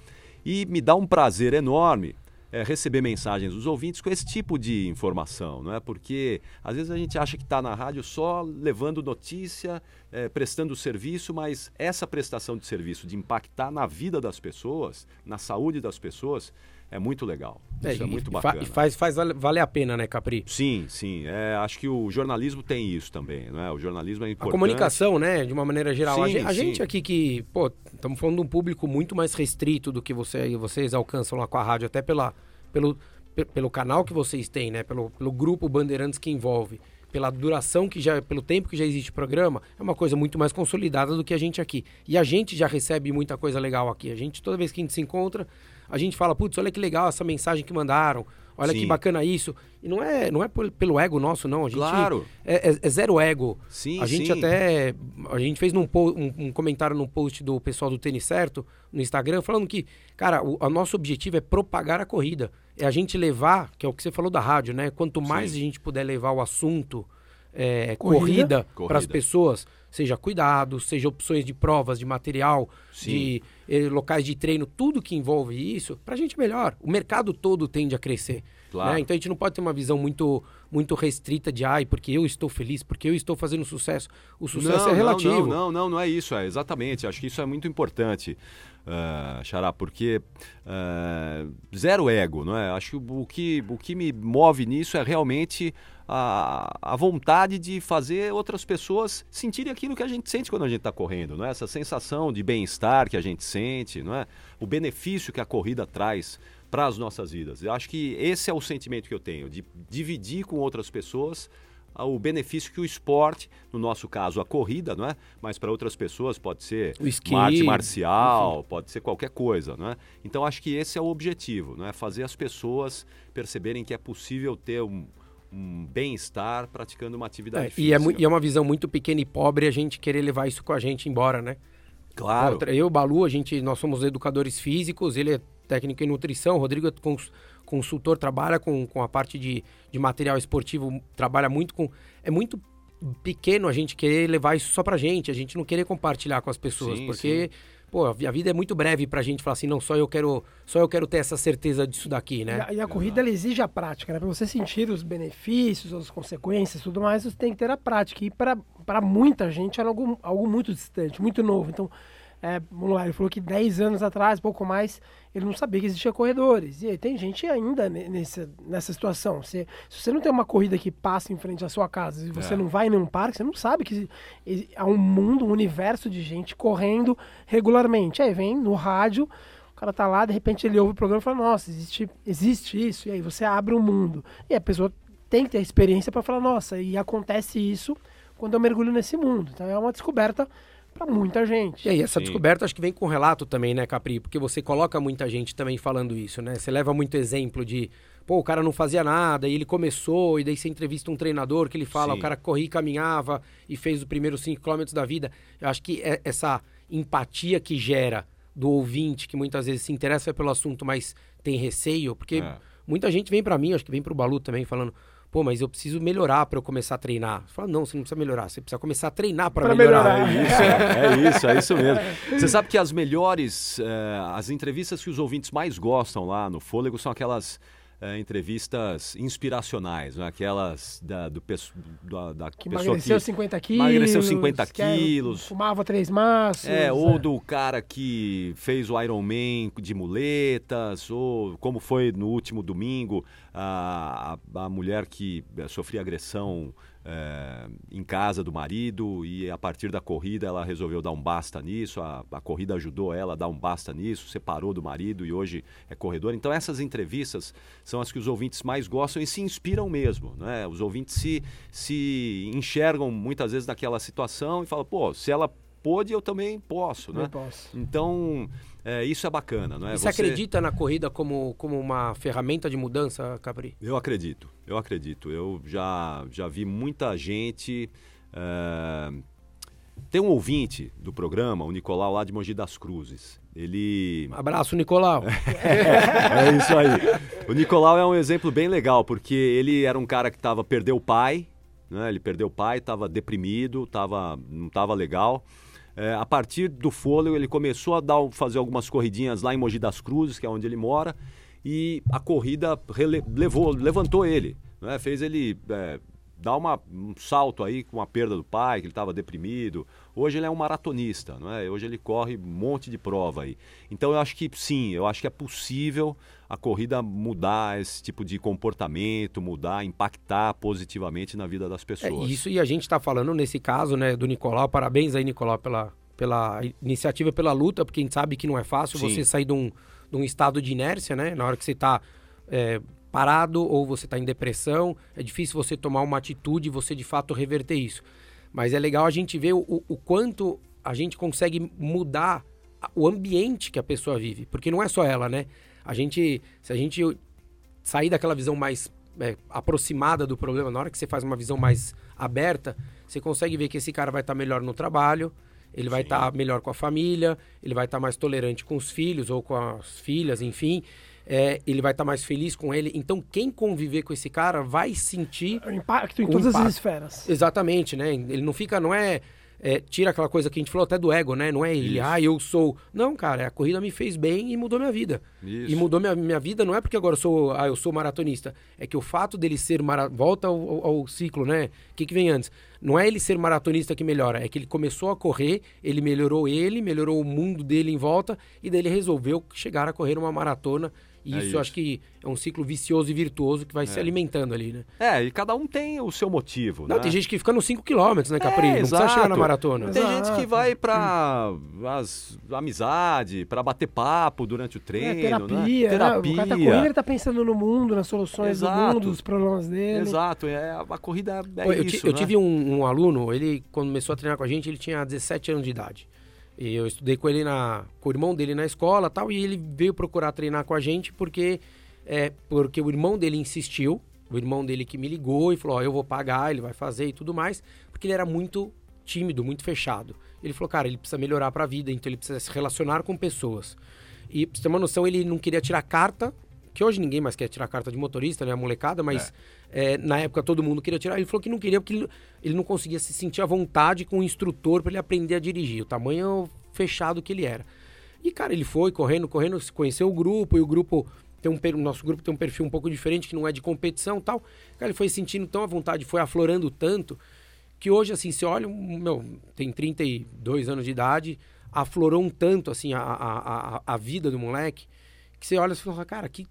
B: E me dá um prazer enorme é, receber mensagens dos ouvintes com esse tipo de informação, não é? Porque às vezes a gente acha que está na rádio só levando notícia, é, prestando serviço, mas essa prestação de serviço, de impactar na vida das pessoas, na saúde das pessoas, é muito legal. Isso é, muito bacana.
A: E faz, faz vale, vale a pena, né, Capri?
B: Sim, sim. É, acho que o jornalismo tem isso também, não é? O jornalismo é
A: A
B: importante.
A: comunicação, né, de uma maneira geral. a
B: Sim,
A: a
B: sim.
A: gente, aqui que, pô, estamos falando de um público muito mais restrito do que você, vocês alcançam lá com a rádio, até pela, pelo, pe- pelo canal que vocês têm, né, pelo, pelo grupo Bandeirantes que envolve, pela duração que já, pelo tempo que já existe o programa, é uma coisa muito mais consolidada do que a gente aqui. E a gente já recebe muita coisa legal aqui. A gente, toda vez que a gente se encontra, a gente fala, putz, olha que legal essa mensagem que mandaram, olha que
B: Sim.
A: bacana isso. E não é, não é pel- pelo ego nosso, não. A gente,
B: Claro.
A: É, é- é zero ego.
B: Sim,
A: a gente
B: sim.
A: até. A gente fez num um, um comentário num post do pessoal do Tênis Certo no Instagram, falando que, cara, o a nosso objetivo é propagar a corrida. É a gente levar, que é o que você falou da rádio, né? Quanto mais
B: Sim.
A: a gente puder levar o assunto é,
D: Corrida.
A: corrida,
B: Corrida.
A: para as pessoas, seja cuidado, seja opções de provas, de material,
B: Sim.
A: de eh, locais de treino, tudo que envolve isso, pra gente é melhor. O mercado todo tende a crescer.
B: Claro.
A: né? Então a gente não pode ter uma visão muito, muito restrita de ai, porque eu estou feliz, porque eu estou fazendo sucesso. O sucesso
B: não,
A: é relativo.
B: Não, não, não, não é isso, é exatamente. Acho que isso é muito importante, uh, Xará, porque uh, zero ego, não é? Acho que o que, o que me move nisso é realmente a, a vontade de fazer outras pessoas sentirem aquilo que a gente sente quando a gente está correndo, não é? Essa sensação de bem-estar que a gente sente, não é? O benefício que a corrida traz para as nossas vidas. Eu acho que esse é o sentimento que eu tenho, de dividir com outras pessoas ah, o benefício que o esporte, no nosso caso a corrida, não é? Mas para outras pessoas pode ser
A: O esqui,
B: uma arte marcial, pode ser qualquer coisa, não é? Então acho que esse é o objetivo, não é? Fazer as pessoas perceberem que é possível ter um, um bem-estar praticando uma atividade
A: É,
B: física.
A: e, é, e é uma visão muito pequena e pobre a gente querer levar isso com a gente embora, né?
B: Claro.
A: Eu, Balu, a gente, nós somos educadores físicos, ele é técnico em nutrição, o Rodrigo é cons- consultor, trabalha com, com a parte de, de material esportivo, trabalha muito com... É muito pequeno a gente querer levar isso só pra gente, a gente não querer compartilhar com as pessoas,
B: Sim,
A: porque, pô, a vi- a vida é muito breve pra gente falar assim, não, só eu quero, só eu quero ter essa certeza disso daqui,
D: E
A: né?
D: a, e a corrida ela exige a prática, né? Para você sentir os benefícios, as consequências, tudo mais, você tem que ter a prática. E para muita gente era algo, algo muito distante, muito novo. Então, é, vamos lá, ele falou que 10 anos atrás, pouco mais, ele não sabia que existia corredores. E aí tem gente ainda ne- nessa, situação. Você, se você não tem uma corrida que passa em frente à sua casa e você
B: É.
D: não vai em nenhum parque, você não sabe que há um mundo, um universo de gente correndo regularmente. Aí vem no rádio, o cara tá lá, de repente ele ouve o programa e fala, nossa, existe, existe isso. E aí você abre o mundo. E a pessoa tem que ter experiência para falar, nossa, e acontece isso quando eu mergulho nesse mundo. Então é uma descoberta para muita gente.
A: E aí, essa
B: Sim.
A: descoberta acho que vem com relato também, né, Capri? Porque você coloca muita gente também falando isso, né? Você leva muito exemplo de, pô, o cara não fazia nada e ele começou, e daí você entrevista um treinador que ele fala,
B: Sim.
A: o cara corria e caminhava e fez os primeiros 5 km da vida. Eu acho que é essa empatia que gera do ouvinte, que muitas vezes se interessa pelo assunto, mas tem receio, porque
B: É.
A: muita gente vem pra mim, acho que vem pro Balu também, falando. Pô, mas eu preciso melhorar pra eu começar a treinar. Você fala, não, você não precisa melhorar, você precisa começar a treinar Pra melhorar.
D: melhorar.
B: É isso, é isso, é isso mesmo. Você sabe que as melhores, eh, as entrevistas que os ouvintes mais gostam lá no Fôlego são aquelas é, entrevistas inspiracionais, né? aquelas da, do, da, da
D: Que
B: pessoa
D: emagreceu
B: que
D: 50 quilos.
B: emagreceu 50
D: que é-
B: quilos.
D: Fumava três maços.
B: É, ou do cara que fez o Iron Man de muletas, ou como foi no último domingo, a, a, a mulher que sofria agressão eh, em casa do marido e a partir da corrida ela resolveu dar um basta nisso, a, a corrida ajudou ela a dar um basta nisso, separou do marido e hoje é corredor. Então essas entrevistas são as que os ouvintes mais gostam e se inspiram mesmo, né? Os ouvintes se, se enxergam muitas vezes naquela situação e falam, pô, se ela pôde, eu também posso, né?
D: Não posso.
B: Então, é, isso é bacana, não é?
A: E você acredita na corrida como, como uma ferramenta de mudança, Capri?
B: Eu acredito, eu acredito. Eu já, já vi muita gente. é, Tem um ouvinte do programa, o Nicolau lá de Mogi das Cruzes. Ele.
A: Abraço, Nicolau.
B: É isso aí. O Nicolau é um exemplo bem legal, porque ele era um cara que tava, perdeu o pai, né? Ele perdeu o pai, estava deprimido, tava, não estava legal. É, a partir do fôlego, ele começou a dar, fazer algumas corridinhas lá em Mogi das Cruzes, que é onde ele mora, e a corrida levou, levantou ele, né? fez ele é, dar uma, um salto aí com a perda do pai, que ele estava deprimido. Hoje ele é um maratonista, não é? hoje ele corre um monte de prova aí. Então eu acho que sim, eu acho que é possível a corrida mudar esse tipo de comportamento, mudar, impactar positivamente na vida das
A: É,
B: pessoas.
A: isso, e a gente está falando nesse caso, né, do Nicolau. Parabéns aí, Nicolau, pela, pela iniciativa, pela luta, porque a gente sabe que não é fácil
B: Sim.
A: você sair de um, de um estado de inércia, né? Na hora que você está parado ou você está em depressão, é difícil você tomar uma atitude e você de fato reverter isso. Mas é legal a gente ver o, o- quanto a gente consegue mudar o ambiente que a pessoa vive. Porque não é só ela, né? A gente, se a gente sair daquela visão mais é, aproximada do problema, na hora que você faz uma visão mais aberta, você consegue ver que esse cara vai estar melhor no trabalho, ele vai estar melhor com a família, ele vai estar mais tolerante com os filhos ou com as filhas, enfim. É, ele vai estar mais feliz com ele. Então, quem conviver com esse cara vai sentir
D: O impacto em
A: O
D: todas
A: impacto.
D: as esferas.
A: Exatamente, né? Ele não fica, não é, é, Tira aquela coisa que a gente falou até do ego, né? Não é ele,
B: Isso.
A: ah, eu sou. Não, cara, a corrida me fez bem e mudou minha vida.
B: Isso.
A: E mudou minha, minha vida não é porque agora eu sou, ah, eu sou maratonista. É que o fato dele ser mara... volta ao, ao- ao ciclo, né? O que, que vem antes? Não é ele ser maratonista que melhora, é que ele começou a correr, ele melhorou ele, melhorou o mundo dele em volta e daí ele resolveu chegar a correr uma maratona. E
B: É
A: isso,
B: isso.
A: eu acho que é um ciclo vicioso e virtuoso que vai se alimentando ali, né?
B: É, e cada um tem o seu motivo,
A: Não,
B: né?
A: tem gente que fica nos 5 km, né, Capri?
B: É,
A: não precisa chegar na maratona.
B: Tem
D: Exato.
B: gente que vai pra as, amizade, pra bater papo durante o
D: É,
B: treino,
D: terapia,
B: né?
D: né? O cara tá correndo, ele tá pensando no mundo, nas soluções
B: Exato.
D: do mundo, dos problemas dele.
B: Exato, é, a corrida é
A: Pô, eu,
B: isso,
A: eu
B: né?
A: tive um, um aluno, ele, quando começou a treinar com a gente, ele tinha 17 anos de idade. E eu estudei com ele na, com o irmão dele na escola tal, e ele veio procurar treinar com a gente porque, é, porque o irmão dele insistiu, o irmão dele que me ligou e falou, ó, eu vou pagar, ele vai fazer e tudo mais, porque ele era muito tímido, muito fechado. Ele falou, cara, ele precisa melhorar pra vida, então ele precisa se relacionar com pessoas. E pra você ter uma noção, ele não queria tirar carta, que hoje ninguém mais quer tirar carta de motorista, né, a molecada, mas é, na época todo mundo queria tirar. Ele falou que não queria porque ele, ele não conseguia se sentir à vontade com o instrutor para ele aprender a dirigir, o tamanho fechado que ele era. E, cara, ele foi correndo, correndo, conheceu o grupo, e o grupo tem um nosso grupo tem um perfil um pouco diferente, que não é de competição tal. Cara, ele foi se sentindo tão à vontade, foi aflorando tanto, que hoje, assim, você olha, meu, tem 32 anos de idade, aflorou um tanto, assim, a, a, a, a vida do moleque, que você olha e fala, cara, que,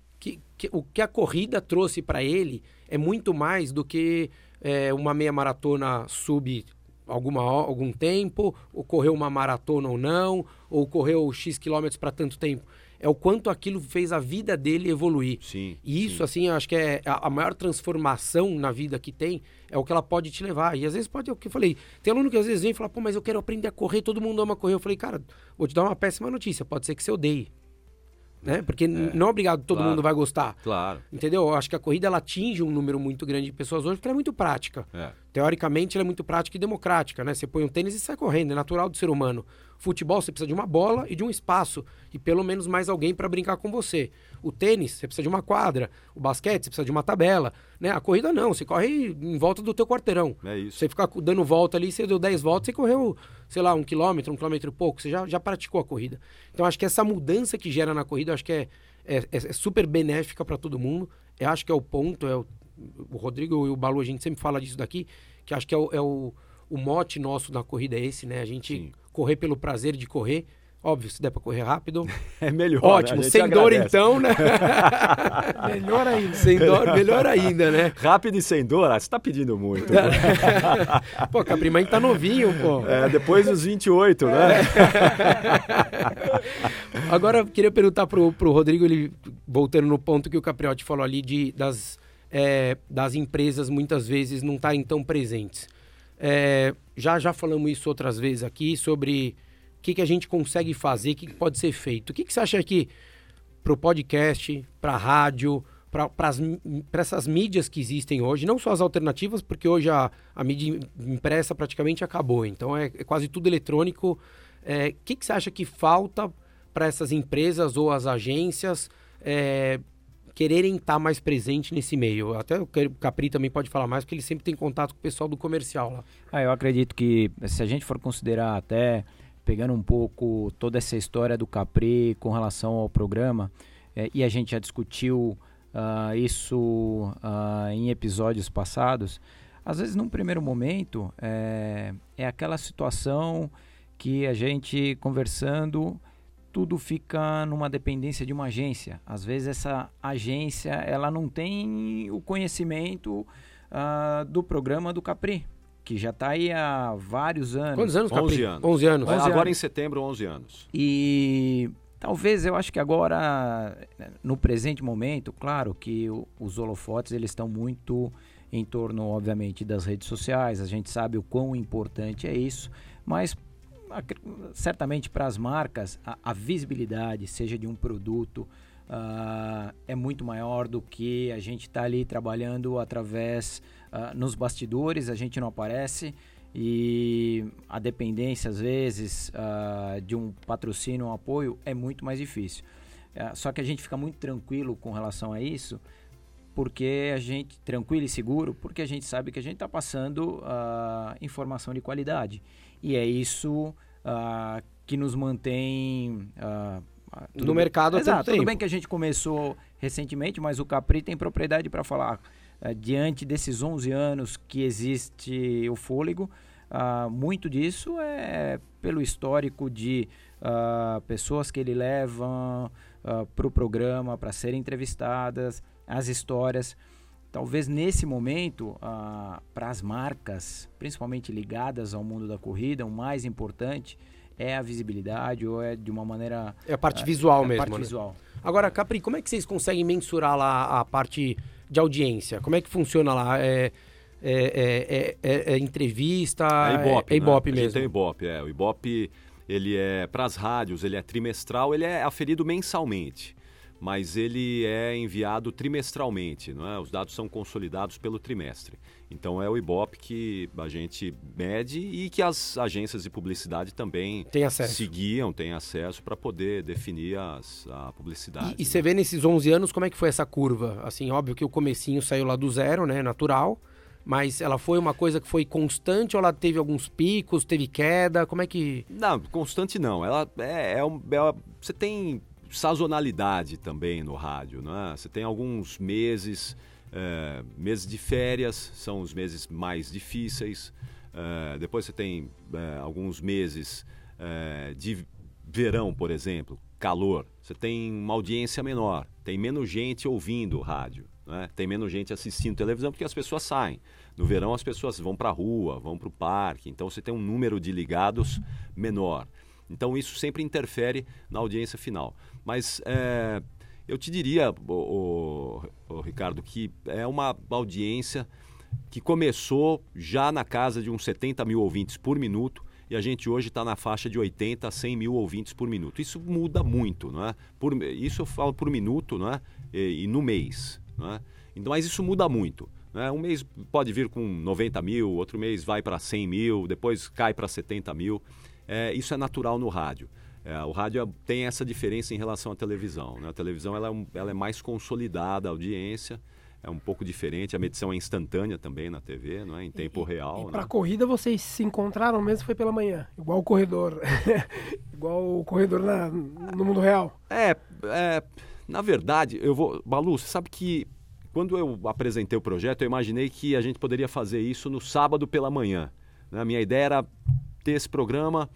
A: que, o que a corrida trouxe para ele é muito mais do que é, uma meia maratona sub alguma, algum tempo, ou correu uma maratona ou não, ou correu X quilômetros para tanto tempo. É o quanto aquilo fez a vida dele evoluir.
B: Sim.
A: E isso,
B: sim.
A: assim, eu acho que é a, a maior transformação na vida que tem, é o que ela pode te levar. E às vezes pode, é o que eu falei, tem aluno que às vezes vem e fala, pô, mas eu quero aprender a correr, todo mundo ama correr. Eu falei, cara, vou te dar uma péssima notícia, pode ser que você odeie. Né? Porque n- não é obrigado todo
B: claro.
A: mundo vai gostar.
B: Claro.
A: Entendeu? Eu acho que a corrida ela atinge um número muito grande de pessoas hoje porque ela é muito prática.
B: É.
A: Teoricamente, ela é muito prática e democrática, né? Você põe um tênis e sai correndo, é natural do ser humano. Futebol, você precisa de uma bola e de um espaço e pelo menos mais alguém para brincar com você. O tênis, você precisa de uma quadra. O basquete, você precisa de uma tabela, né? A corrida não, você corre em volta do teu quarteirão.
B: É isso.
A: Você ficar dando volta ali, você deu 10 voltas, você correu, sei lá, um quilômetro, um quilômetro e pouco, você já, já praticou a corrida. Então, acho que essa mudança que gera na corrida, acho que é, é, é super benéfica para todo mundo. eu acho que é o ponto, é o, o Rodrigo e o Balu, a gente sempre fala disso daqui, que acho que é o, é o, o mote nosso na corrida é esse, né? A gente
B: Sim.
A: Correr pelo prazer de correr. Óbvio, se der pra correr rápido.
B: É melhor.
A: Ótimo,
B: né? A gente
A: sem dor
B: agradece.
A: então, né?
D: Melhor ainda.
A: sem dor, melhor ainda, né?
B: Rápido e sem dor, ah, você tá pedindo muito.
A: pô, Capri, mas tá novinho, pô.
B: É, depois dos 28, né?
A: Agora, eu queria perguntar pro, pro Rodrigo, ele voltando no ponto que o Capriotti falou ali de, das, é, das empresas muitas vezes não estarem tão presentes. É, já, já falamos isso outras vezes aqui sobre o que, que a gente consegue fazer, o que, que pode ser feito. O que, que você acha que pro podcast, pra rádio, para essas mídias que existem hoje, não só as alternativas, porque hoje a, a mídia impressa praticamente acabou, então é, é quase tudo eletrônico. É, O que, que você acha que falta para essas empresas ou as agências é, quererem estar mais presente nesse meio? Até o Ca- Capri também pode falar mais, porque ele sempre tem contato com o pessoal do comercial lá.
C: Ah, eu acredito que se a gente for considerar até pegando um pouco toda essa história do Capri com relação ao programa, eh, e a gente já discutiu ah, isso ah, em episódios passados, às vezes num primeiro momento é, é aquela situação que a gente conversando tudo fica numa dependência de uma agência. Às vezes essa agência ela não tem o conhecimento ah, do programa do Capri, que já está aí há vários anos.
A: Quantos anos, Capri?
B: 11 anos.
A: 11 anos.
C: 11
B: Agora
C: anos.
B: em setembro, 11 anos.
C: E talvez eu acho que agora, no presente momento, claro que o- os holofotes eles estão muito em torno, obviamente, das redes sociais. A gente sabe o quão importante é isso, mas certamente para as marcas a, a visibilidade, seja de um produto, ah, é muito maior do que a gente está ali trabalhando através ah, nos bastidores, a gente não aparece e a dependência às vezes ah, de um patrocínio, um apoio é muito mais difícil. Só que a gente fica muito tranquilo com relação a isso, porque a gente tranquilo e seguro, porque a gente sabe que a gente está passando informação de qualidade e é isso ah, que nos mantém ah,
A: No mercado tanto
C: Exato, tudo bem que a gente começou recentemente, mas o Capri tem propriedade para falar ah, diante desses 11 anos que existe o fôlego, muito disso é pelo histórico de pessoas que ele leva para o programa para serem entrevistadas, as histórias. Talvez nesse momento, para as marcas, principalmente ligadas ao mundo da corrida, o mais importante é a visibilidade ou é de uma maneira.
A: É a parte visual
C: é a
A: mesmo.
C: parte
A: né?
C: visual.
A: Agora, Capri, como é que vocês conseguem mensurar lá a parte de audiência? Como é que funciona lá? É, é, é- é- é- é entrevista?
B: É Ibope,
A: É, Ibope
B: né? A gente
A: mesmo.
B: tem Ibope, é. O Ibope, ele é para as rádios, ele é trimestral, ele é aferido mensalmente, mas ele é enviado trimestralmente, não é? Os dados são consolidados pelo trimestre. Então é o Ibope que a gente mede e que as agências de publicidade também
A: Tem acesso.
B: seguiam, têm acesso para poder definir as, a publicidade.
A: E, e você vê nesses 11 anos como é que foi essa curva? Assim, óbvio que o comecinho saiu lá do zero, né? Natural. Mas ela foi uma coisa que foi constante ou ela teve alguns picos, teve queda? Como é que...
B: Não, constante não. Ela é, é, um- é você tem sazonalidade também no rádio, não é? Você tem alguns meses, é, meses de férias são os meses mais difíceis. É, depois você tem é, alguns meses de verão, por exemplo, calor. Você tem uma audiência menor, tem menos gente ouvindo rádio, né? tem menos gente assistindo televisão porque as pessoas saem. No verão as pessoas vão para a rua, vão para o parque, então você tem um número de ligados menor. Então isso sempre interfere na audiência final. Mas é, eu te diria, o, o- o Ricardo, que é uma audiência que começou já na casa de uns 70 mil ouvintes por minuto e a gente hoje está na faixa de 80 a 100 mil ouvintes por minuto. Isso muda muito, não é? Por, isso eu falo por minuto, não é? E, e no mês, não é? Então, mas isso muda muito. Né? Um mês pode vir com 90 mil, outro mês vai para 100 mil, depois cai para 70 mil. É, isso é natural no rádio. É, o rádio tem essa diferença em relação à televisão. Né? A televisão ela é, um- ela é mais consolidada, a audiência é um pouco diferente. A medição é instantânea também na TV, não é? em tempo real.
D: E
B: né?
D: corrida vocês se encontraram mesmo foi pela manhã, igual o corredor. igual o corredor na- no mundo real.
B: É, é, na verdade, eu vou. Balu, você sabe que quando eu apresentei o projeto, eu imaginei que a gente poderia fazer isso no sábado pela manhã. Né? A minha ideia era ter esse programa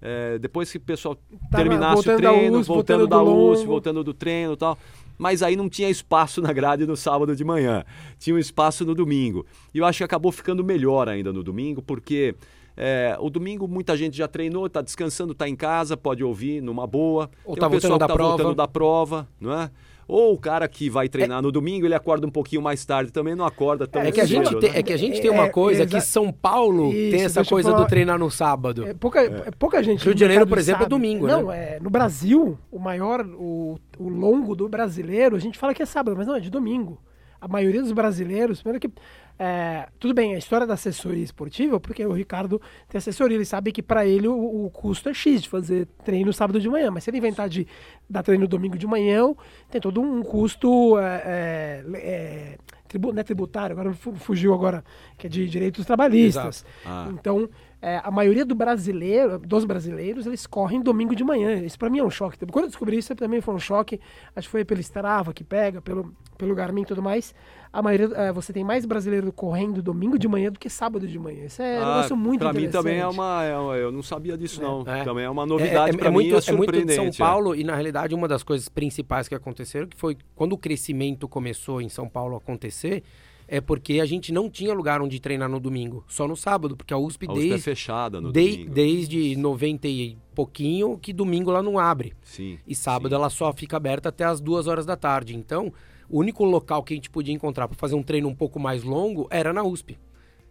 B: é, depois que o pessoal
D: Tava
B: terminasse o treino,
D: USP,
B: voltando
D: voltando
B: da luz, voltando do treino e tal. Mas aí não tinha espaço na grade no sábado de manhã. Tinha um espaço no domingo. E eu acho que acabou ficando melhor ainda no domingo, porque é, o domingo muita gente já treinou, está descansando, está em casa, pode ouvir numa boa.
A: Ou
B: Tem
A: tá
B: o pessoal que tá
A: prova.
B: voltando da prova, não é? Ou o cara que vai treinar no domingo, ele acorda um pouquinho mais tarde também, não acorda tão
A: É que a gente,
B: né?
A: tem, é que a gente tem uma
D: É,
A: coisa
D: exa-
A: que São Paulo
D: Isso,
A: tem essa coisa
D: falar-
A: do treinar no sábado.
D: É, pouca, é pouca gente.
A: Rio de Janeiro, por exemplo, é
D: sabe.
A: domingo,
D: Não,
A: né?
D: é, no Brasil, o maior, o, o longo do brasileiro, a gente fala que é sábado, mas não, é de domingo. A maioria dos brasileiros, primeiro que. É, tudo bem, a história da assessoria esportiva, porque o Ricardo tem assessoria, ele sabe que para ele o, o custo é X de fazer treino sábado de manhã, mas se ele inventar de dar treino domingo de manhã, tem todo um custo. É, é, é, tribu, é tributário, agora fu- fugiu agora, que é de direitos trabalhistas.
B: Ah.
D: Então, é, a maioria do brasileiro, dos brasileiros, eles correm domingo de manhã. Isso pra mim é um choque. Quando eu descobri isso, também foi um choque. Acho que foi pelo Strava que pega, pelo, pelo Garmin e tudo mais. A maioria, é, você tem mais brasileiro correndo domingo de manhã do que sábado de manhã. Isso é um
B: Ah,
D: negócio muito
B: pra mim também é
D: interessante.
B: uma. é uma- eu não sabia disso, não.
A: É.
B: Também é uma
A: É-
B: novidade
A: é,
B: pra
A: é
B: mim,
A: muito,
B: é
A: é muito de
B: surpreendente.
A: São
B: é.
A: Paulo e na realidade uma das coisas principais que aconteceram que foi quando o crescimento começou em São Paulo a acontecer é porque a gente não tinha lugar onde treinar no domingo, só no sábado, porque a USP,
B: A USP é
A: desde,
B: fechada no
A: de-
B: domingo.
A: desde 90 e pouquinho que domingo ela não abre.
B: Sim.
A: E sábado
B: sim.
A: ela só fica aberta até as duas horas da tarde. Então, o único local que a gente podia encontrar para fazer um treino um pouco mais longo era na USP.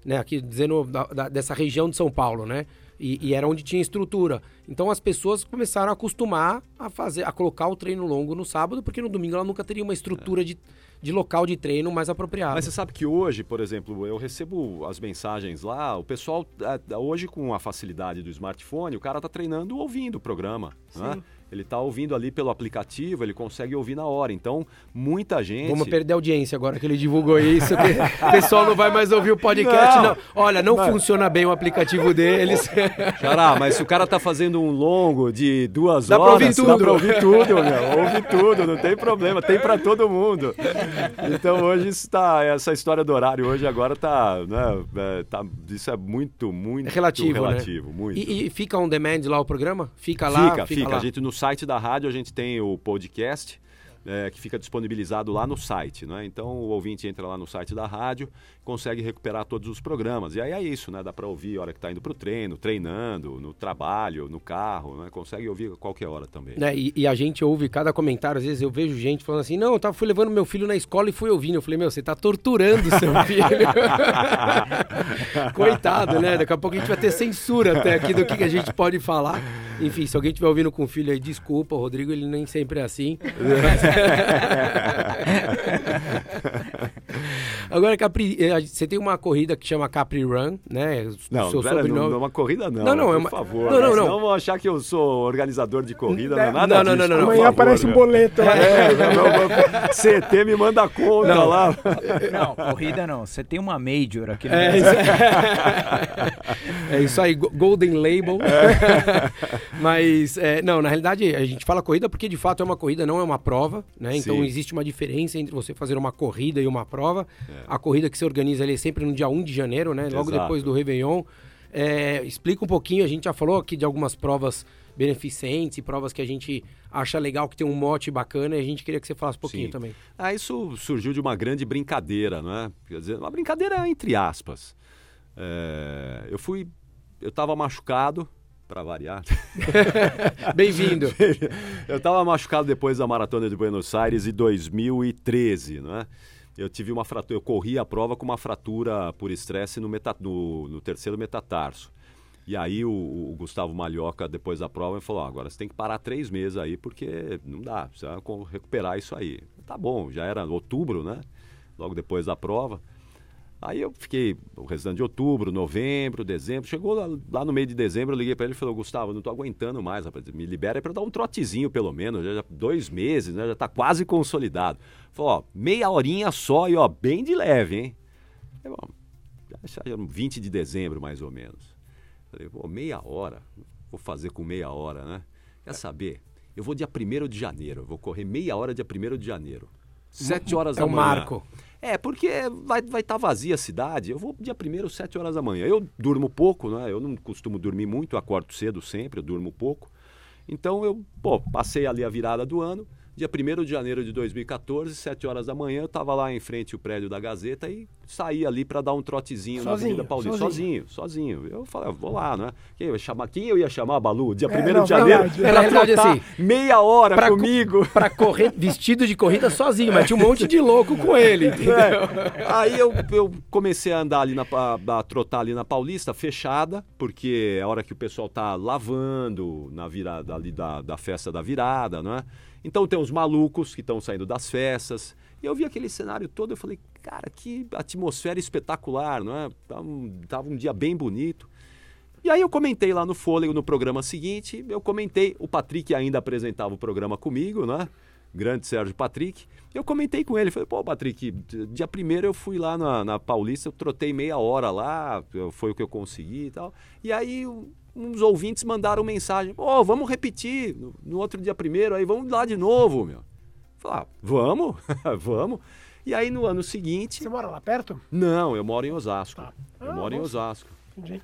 A: Né? Aqui dizendo da- da- dessa região de São Paulo, né? E, e era onde tinha estrutura. Então as pessoas começaram a acostumar a fazer, a colocar o treino longo no sábado, porque no domingo ela nunca teria uma estrutura de, de local de treino mais apropriada.
B: Mas você sabe que hoje, por exemplo, eu recebo as mensagens lá, o pessoal, ah, hoje com a facilidade do smartphone, o cara tá treinando ouvindo o programa. Né? Ele tá ouvindo ali pelo aplicativo, ele consegue ouvir na hora. Então, muita gente.
A: Vamos perder a audiência agora que ele divulgou isso. o pessoal não vai mais ouvir o podcast.
B: Não.
A: Não. Olha, não funciona bem o aplicativo deles.
B: Xará, mas se o cara tá fazendo um longo de duas
A: Dá pra
B: horas,
A: ouvir
B: dá
A: tudo.
B: pra ouvir tudo, meu. Ouve tudo, não tem problema, tem pra todo mundo. Então hoje isso tá, essa história do horário hoje agora tá, né, é, tá isso é muito, muito
A: É relativo, né?
B: relativo, muito.
A: E, e fica on demand lá o programa? Fica lá?
B: Fica, fica.
A: lá.
B: A gente no site da rádio a gente tem o podcast. é, que fica disponibilizado lá no site, né? Então o ouvinte entra lá no site da rádio, consegue recuperar todos os programas. E aí é isso, né? Dá para ouvir a hora que está indo para o treino, treinando, no trabalho, no carro, né? Consegue ouvir a qualquer hora também.
A: Né, e, e a gente ouve cada comentário, às vezes eu vejo gente falando assim, não, eu tava, fui levando meu filho na escola e fui ouvindo. Eu falei, meu, você tá torturando seu filho. Coitado, né? Daqui a pouco a gente vai ter censura até aqui do que, que a gente pode falar. Enfim, se alguém estiver ouvindo com o filho aí, desculpa, Rodrigo, ele nem sempre é assim. Agora, Capri, eh, você tem uma corrida que chama Capri Run, né?
B: Não,
A: seu
B: pera, não,
A: sobrenome-
B: não é uma corrida não,
A: Não, não,
B: né?
A: é
B: por
A: uma-
B: favor.
A: Não, não,
B: né?
A: não.
B: Senão vão achar que eu sou organizador de corrida, não é
D: Não,
B: nada
A: não, não,
B: disso.
A: não, não.
B: por
D: Amanhã
B: favor,
D: aparece um
B: né?
D: boleto lá.
B: É, não, não, não, CT me manda conta
A: Não.
B: lá.
C: Não, corrida não. Você tem uma Major aqui no
A: É é isso aí, Go- Golden Label. Mas, é, não, na realidade, a gente fala corrida porque de fato é uma corrida, não é uma prova, né? Então
B: Sim.
A: existe uma diferença entre você fazer uma corrida e uma prova. A corrida que se organiza ali é sempre no dia 1 de janeiro, né? Logo
B: Exato.
A: depois do Réveillon. É, explica um pouquinho, a gente já falou aqui de algumas provas beneficentes e provas que a gente acha legal, que tem um mote bacana, e a gente queria que você falasse um pouquinho
B: Sim.
A: também.
B: Ah, isso surgiu de uma grande brincadeira, não é? Quer dizer, uma brincadeira entre aspas. É, eu fui, eu estava machucado, para variar.
A: Bem-vindo.
B: eu estava machucado depois da maratona de Buenos Aires em 2013, não é? Eu tive uma fratura, eu corri a prova com uma fratura por estresse no, meta, no, no terceiro metatarso. E aí o, o Gustavo Malhoca, depois da prova, ele falou, "Ó, agora você tem que parar três meses aí, porque não dá, precisa recuperar isso aí. Tá bom, já era outubro, né? Logo depois da prova. Aí eu fiquei o restante de outubro, novembro, dezembro. Chegou lá, lá no meio de dezembro, eu liguei para ele e falei, Gustavo, não tô aguentando mais, rapaz. Me libera para dar um trotezinho, pelo menos. Já, já dois meses, né? Já tá quase consolidado. Falou, ó, meia horinha só e ó, bem de leve, hein? Eu, ó, já era 20 de dezembro, mais ou menos. Falei, pô, meia hora? Vou fazer com meia hora, né? Quer saber? Eu vou dia 1 de janeiro, vou correr meia hora dia 1 de janeiro. Sete horas
A: é
B: da
A: o
B: manhã.
A: marco.
B: É, porque vai estar vai tá vazia a cidade. Eu vou dia primeiro, sete horas da manhã. Eu durmo pouco, né? Eu não costumo dormir muito, acordo cedo sempre, eu durmo pouco. Então eu, pô, passei ali a virada do ano. Dia 1 de janeiro de 2014, 7 horas da manhã, eu estava lá em frente ao prédio da Gazeta e saí ali para dar um trotezinho
D: Sozinho,
B: na Avenida Paulista.
D: sozinho.
B: Sozinho, sozinho. Eu falei, vou lá, né? Quem eu ia chamar, quem eu ia chamar, Balu? Dia 1
D: É,
B: de janeiro, pra trotar
A: assim,
B: meia hora
A: pra co-
B: comigo.
A: Pra correr vestido de corrida sozinho, mas tinha um monte de louco com ele?
B: É. Aí eu, eu comecei a andar ali na pa- a, trotar ali na Paulista, fechada, porque é a hora que o pessoal tá lavando na virada ali da, da festa da virada, não é? Então tem os malucos que estão saindo das festas. E eu vi aquele cenário todo, eu falei, cara, que atmosfera espetacular, não é? Tava um, tava um dia bem bonito. E aí eu comentei lá no Fôlego, no programa seguinte, eu comentei, o Patrick ainda apresentava o programa comigo, né? Grande Sérgio Patrick. Eu comentei com ele, falei, pô, Patrick, dia primeiro eu fui lá na, na Paulista, eu trotei meia hora lá, foi o que eu consegui e tal. E aí uns ouvintes mandaram mensagem, pô, vamos repetir no, no outro dia primeiro, aí vamos lá de novo, meu. Falei, ah, vamos, vamos. E aí no ano seguinte,
D: Você mora lá perto?
B: não, eu moro em Osasco.
D: Tá.
B: Eu
D: Ah,
B: moro em. Osasco.
D: Entendi.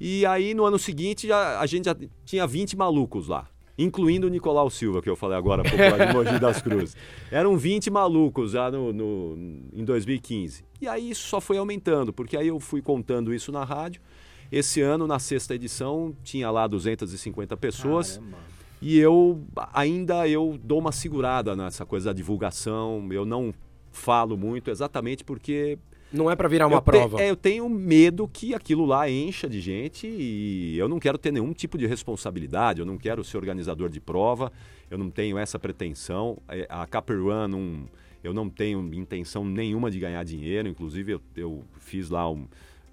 B: E aí, no ano seguinte, já- a gente já tinha 20 malucos lá. Incluindo o Nicolau Silva, que eu falei agora lá de Mogi das Cruzes. Eram 20 malucos já no, no- em 2015. E aí isso só foi aumentando, porque aí eu fui contando isso na rádio. Esse ano, na sexta edição, tinha lá 250 pessoas.
C: Caramba.
B: E eu ainda eu dou uma segurada nessa coisa da divulgação. Eu não falo muito, exatamente porque
A: Não é pra virar uma
B: eu te-
A: prova.
B: é, eu tenho medo que aquilo lá encha de gente e eu não quero ter nenhum tipo de responsabilidade, eu não quero ser organizador de prova, eu não tenho essa pretensão. É, A Caper Run, não- eu não tenho intenção nenhuma de ganhar dinheiro, inclusive eu, eu fiz lá um.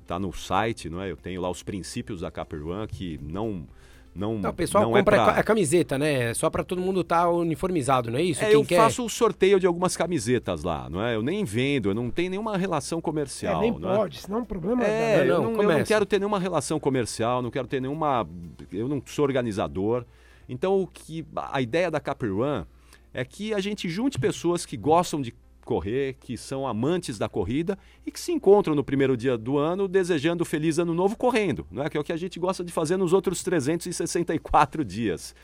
B: tá no site, não é? Eu tenho lá os princípios da Caper Run que não. Não,
A: Não, o pessoal
B: não
A: compra
B: é pra...
A: a camiseta, né? Só pra todo mundo estar uniformizado, não é isso?
B: É,
A: Quem
B: eu
A: quer...
B: faço o sorteio de algumas camisetas lá, não é? Eu nem vendo, eu não tenho nenhuma relação
D: É,
B: comercial.
D: nem
B: não é?
D: pode, senão o problema
B: É,
A: Não,
B: eu,
A: não,
B: não, eu não quero ter nenhuma relação comercial, não quero ter nenhuma. Eu não sou organizador. Então, o que a ideia da Capri Run é que a gente junte pessoas que gostam de correr, que são amantes da corrida e que se encontram no primeiro dia do ano desejando feliz ano novo correndo, não é? Que é o que a gente gosta de fazer nos outros 364 dias.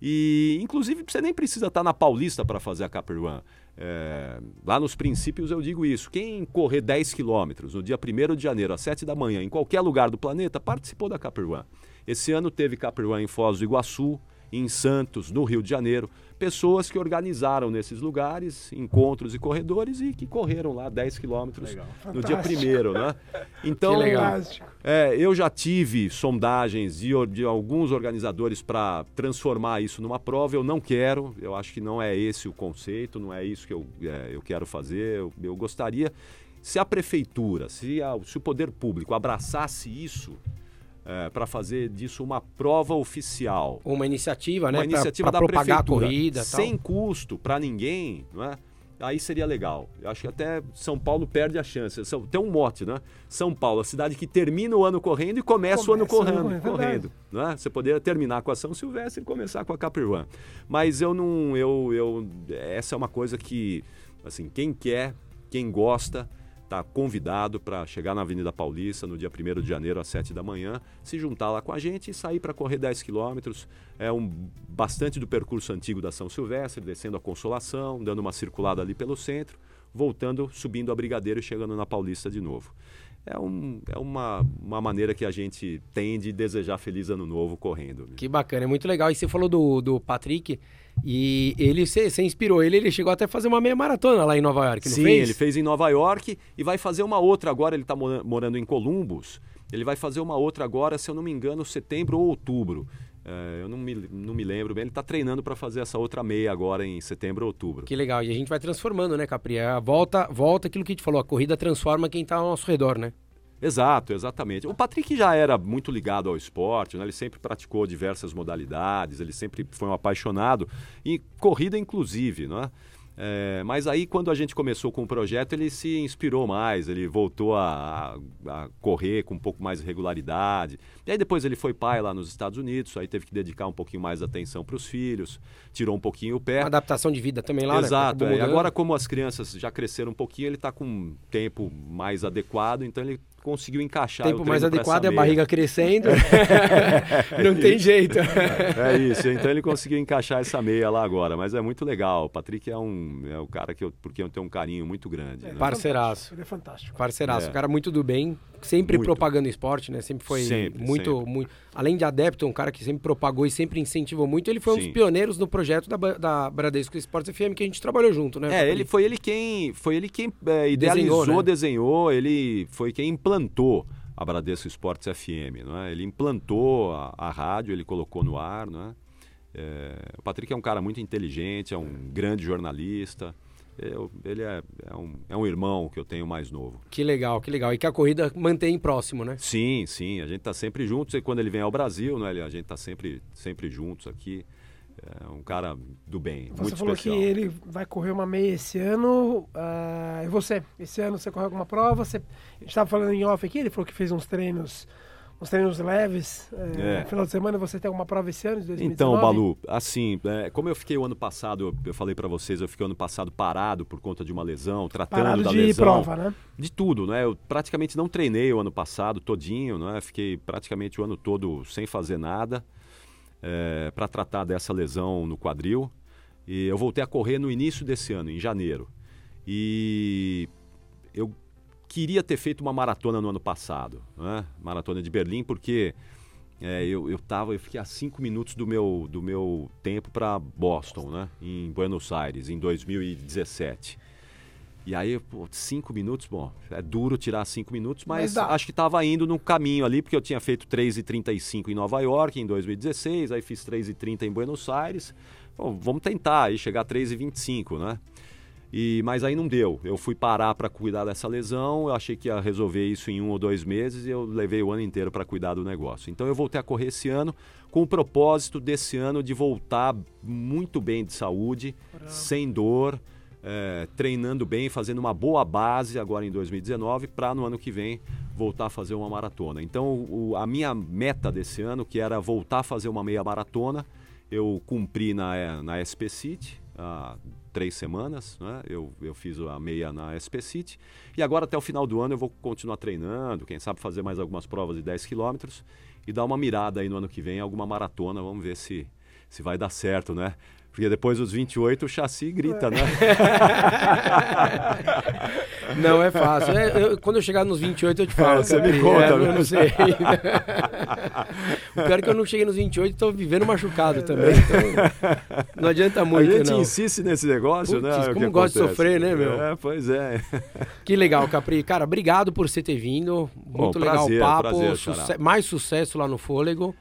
B: E, inclusive, você nem precisa estar na Paulista para fazer a Capri Run. É, lá nos princípios eu digo isso. Quem correr 10 quilômetros no dia 1 de janeiro, às 7 da manhã, em qualquer lugar do planeta, participou da Capri Run. Esse ano teve Capri Run em Foz do Iguaçu, em Santos, no Rio de Janeiro. Pessoas que organizaram nesses lugares encontros e corredores e que correram lá 10 quilômetros no dia primeiro, né? Então,
A: Que legal.
D: Fantástico.
B: é, eu já tive sondagens de, de alguns organizadores para transformar isso numa prova. Eu não quero, eu acho que não é esse o conceito, não é isso que eu, é, eu quero fazer. Eu, eu gostaria, se a prefeitura, se, a- se o poder público abraçasse isso para fazer disso uma prova oficial,
A: Uma iniciativa, né?
B: uma
A: pra-
B: iniciativa
A: pra,
B: da
A: propagar a
B: prefeitura,
A: corrida
B: sem
A: tal.
B: custo para ninguém, não é? Aí seria legal. Eu acho que até São Paulo perde a chance. Tem um mote, né? São Paulo, a cidade que termina o ano correndo e começa, o ano
D: Começa o ano
B: correndo.
D: é
B: correndo né? Você poderia terminar com a São Silvestre e começar com a Capri Run. Mas eu não. Eu, eu, essa é uma coisa que, assim, quem quer, quem gosta, está convidado para chegar na Avenida Paulista no dia 1 de janeiro às 7 da manhã, se juntar lá com a gente e sair para correr 10 quilômetros. É um bastante do percurso antigo da São Silvestre, descendo a Consolação, dando uma circulada ali pelo centro, voltando, subindo a Brigadeiro e chegando na Paulista de novo. É, um, é uma, uma maneira que a gente tem de desejar feliz ano novo correndo.
A: Que bacana, é muito legal. E você falou do, do Patrick, e ele, você você inspirou ele, ele chegou até a fazer uma meia maratona lá em Nova York, não
B: Sim,
A: fez?
B: ele fez em Nova York e vai fazer uma outra agora. Ele está morando em Columbus. Ele vai fazer uma outra agora, se eu não me engano, setembro ou outubro. É, eu não me, não me lembro bem. Ele está treinando para fazer essa outra meia agora em setembro ou outubro.
A: Que legal. E a gente vai transformando, né, Capri? A volta, volta aquilo que a gente falou, a corrida transforma quem tá ao nosso redor, né?
B: Exato, exatamente. O Patrick já era muito ligado ao esporte, né? ele sempre praticou diversas modalidades, ele sempre foi um apaixonado, e corrida inclusive, não é? É, mas aí, quando a gente começou com o projeto, ele se inspirou mais, ele voltou a, a, correr com um pouco mais de regularidade. E aí, depois, ele foi pai lá nos Estados Unidos, aí teve que dedicar um pouquinho mais de atenção para os filhos, tirou um pouquinho o pé. Uma
A: adaptação de vida também lá,
B: Exato,
A: né?
B: É. agora, como as crianças já cresceram um pouquinho, ele está com um tempo mais adequado, então ele conseguiu encaixar.
A: Tempo mais adequado é a barriga crescendo. não tem jeito.
B: É, isso. Então ele conseguiu encaixar essa meia lá agora. Mas é muito legal. O Patrick é um é o cara que eu, porque eu tenho um carinho muito grande. É,
A: né? Parceiraço.
D: Ele é fantástico.
A: Parceiraço. É. O cara muito do bem. Sempre muito. propagando esporte, né? Sempre foi sempre, muito, sempre. muito. Além de adepto, um cara que sempre propagou e sempre incentivou muito. Ele foi Sim. um dos pioneiros no projeto da, da Bradesco Esportes FM que a gente trabalhou junto, né?
B: É, ele foi ele quem foi ele quem é, idealizou, desenhou, né? desenhou. Ele foi quem implantou a Bradesco Esportes FM, não é? Ele implantou a, a rádio, ele colocou no ar, não é? é? O Patrick é um cara muito inteligente, é um grande jornalista. Eu, ele é, é, um, é um irmão que eu tenho mais novo.
A: Que legal, que legal. E que a corrida mantém próximo, né?
B: Sim, sim. A gente está sempre juntos. E quando ele vem ao Brasil, né, a gente está sempre, sempre juntos aqui. É um cara do bem,
D: você
B: muito
D: falou
B: especial.
D: que ele vai correr uma meia esse ano. Uh, e você? Esse ano você correu alguma prova? Você, a gente estava falando em off aqui, ele falou que fez uns treinos uns treinos leves. É, é. No final de semana você tem alguma prova esse ano de 2019?
B: Então, Balu, assim, é, como eu fiquei o ano passado, eu, eu falei para vocês, eu fiquei o ano passado parado por conta de uma lesão, tratando parado da
D: de
B: lesão.
D: prova, né?
B: De tudo, né? Eu praticamente não treinei o ano passado todinho, né? Fiquei praticamente o ano todo sem fazer nada é, para tratar dessa lesão no quadril. E eu voltei a correr no início desse ano, em janeiro. E eu queria ter feito uma maratona no ano passado, né? maratona de Berlim, porque é, eu, eu, tava, eu fiquei a cinco minutos do meu, do meu tempo para Boston, né? em Buenos Aires, em 2017. E aí, pô, cinco minutos, bom, é duro tirar cinco minutos, mas, mas acho que estava indo no caminho ali, porque eu tinha feito 3,35 em Nova York em 2016, aí fiz 3,30 em Buenos Aires. Bom, vamos tentar aí chegar a 3,25, né? E, mas aí não deu. Eu fui parar para cuidar dessa lesão, eu achei que ia resolver isso em um ou dois meses e eu levei o ano inteiro para cuidar do negócio. Então eu voltei a correr esse ano com o propósito desse ano de voltar muito bem de saúde, sem dor é, treinando bem, fazendo uma boa base agora em 2019 para no ano que vem voltar a fazer uma maratona. Então, o, a minha meta desse ano, que era voltar a fazer uma meia maratona, eu cumpri na, na SP City há três semanas, né? eu, eu fiz a meia na SP City e agora até o final do ano eu vou continuar treinando, quem sabe fazer mais algumas provas de 10 quilômetros e dar uma mirada aí no ano que vem alguma maratona, vamos ver se, se vai dar certo, né? Porque depois dos 28 o chassi grita, né?
A: Não é fácil. É, eu, quando eu chegar nos 28 eu te falo.
B: É, você me conta. É,
A: eu não sei. o pior é que eu não cheguei nos 28 e estou vivendo machucado também. Então não adianta muito,
B: A gente
A: não.
B: insiste nesse negócio,
A: Puts,
B: né?
A: Como gosta de sofrer, né, meu?
B: É, pois é.
A: Que legal, Capri. Cara, obrigado por você ter vindo. Muito
B: Bom,
A: legal
B: prazer,
A: o papo.
B: prazer,
A: Suce mais sucesso lá no Fôlego.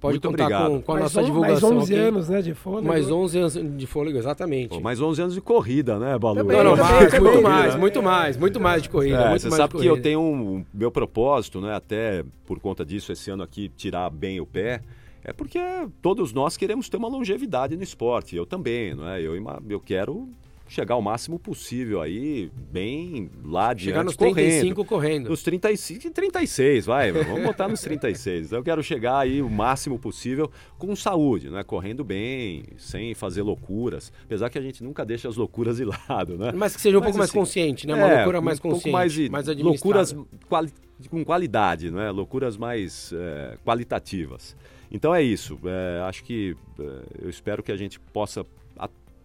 A: Pode
B: Muito
A: contar
B: obrigado.
A: com, com a
D: mais
A: nossa
D: on,
A: divulgação.
D: Mais 11
A: aqui.
D: anos, né, de fôlego.
A: Mais 11 anos de fôlego, exatamente.
B: Pô, mais 11 anos de corrida, né, Balu?
D: Também,
A: Não, não, mais, muito
D: né?
A: mais, muito mais, muito mais de corrida.
B: É,
A: muito
B: você
A: mais
B: sabe que eu
A: corrida.
B: tenho um meu propósito, né? Até por conta disso, esse ano aqui tirar bem o pé. É porque todos nós queremos ter uma longevidade no esporte. Eu também, não é? Eu, eu quero chegar ao máximo possível aí, bem lá adiante,
A: Chegar nos
B: correndo.
A: 35 correndo.
B: Nos 35 e 36, vai, vamos botar nos 36. Então eu quero chegar aí o máximo possível com saúde, né? Correndo bem, sem fazer loucuras. Apesar que a gente nunca deixa as loucuras de lado, né?
A: Mas que seja um
B: Mas,
A: pouco mais
B: assim,
A: consciente, né? Uma
B: é,
A: loucura mais
B: um pouco
A: consciente.
B: mais de
A: mais
B: loucuras quali- com qualidade, não é? Loucuras mais é, qualitativas. Então é isso. É, acho que é, eu espero que a gente possa,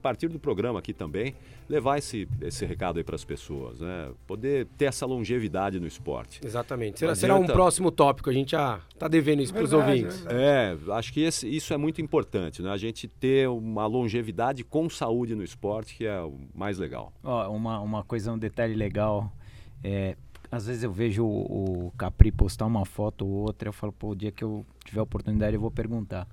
B: partir do programa aqui também, levar esse, esse recado aí para as pessoas, né? Poder ter essa longevidade no esporte.
A: Exatamente. Será, será um próximo tópico. A gente já tá devendo isso para os ouvintes.
D: verdade.
B: É, acho que esse- isso é muito importante, né? A gente ter uma longevidade com saúde no esporte, que é o mais legal.
C: Ó, uma, uma coisa, um detalhe legal. É, às vezes eu vejo o, o Capri postar uma foto ou outra, eu falo, pô, o dia que eu tiver oportunidade eu vou perguntar.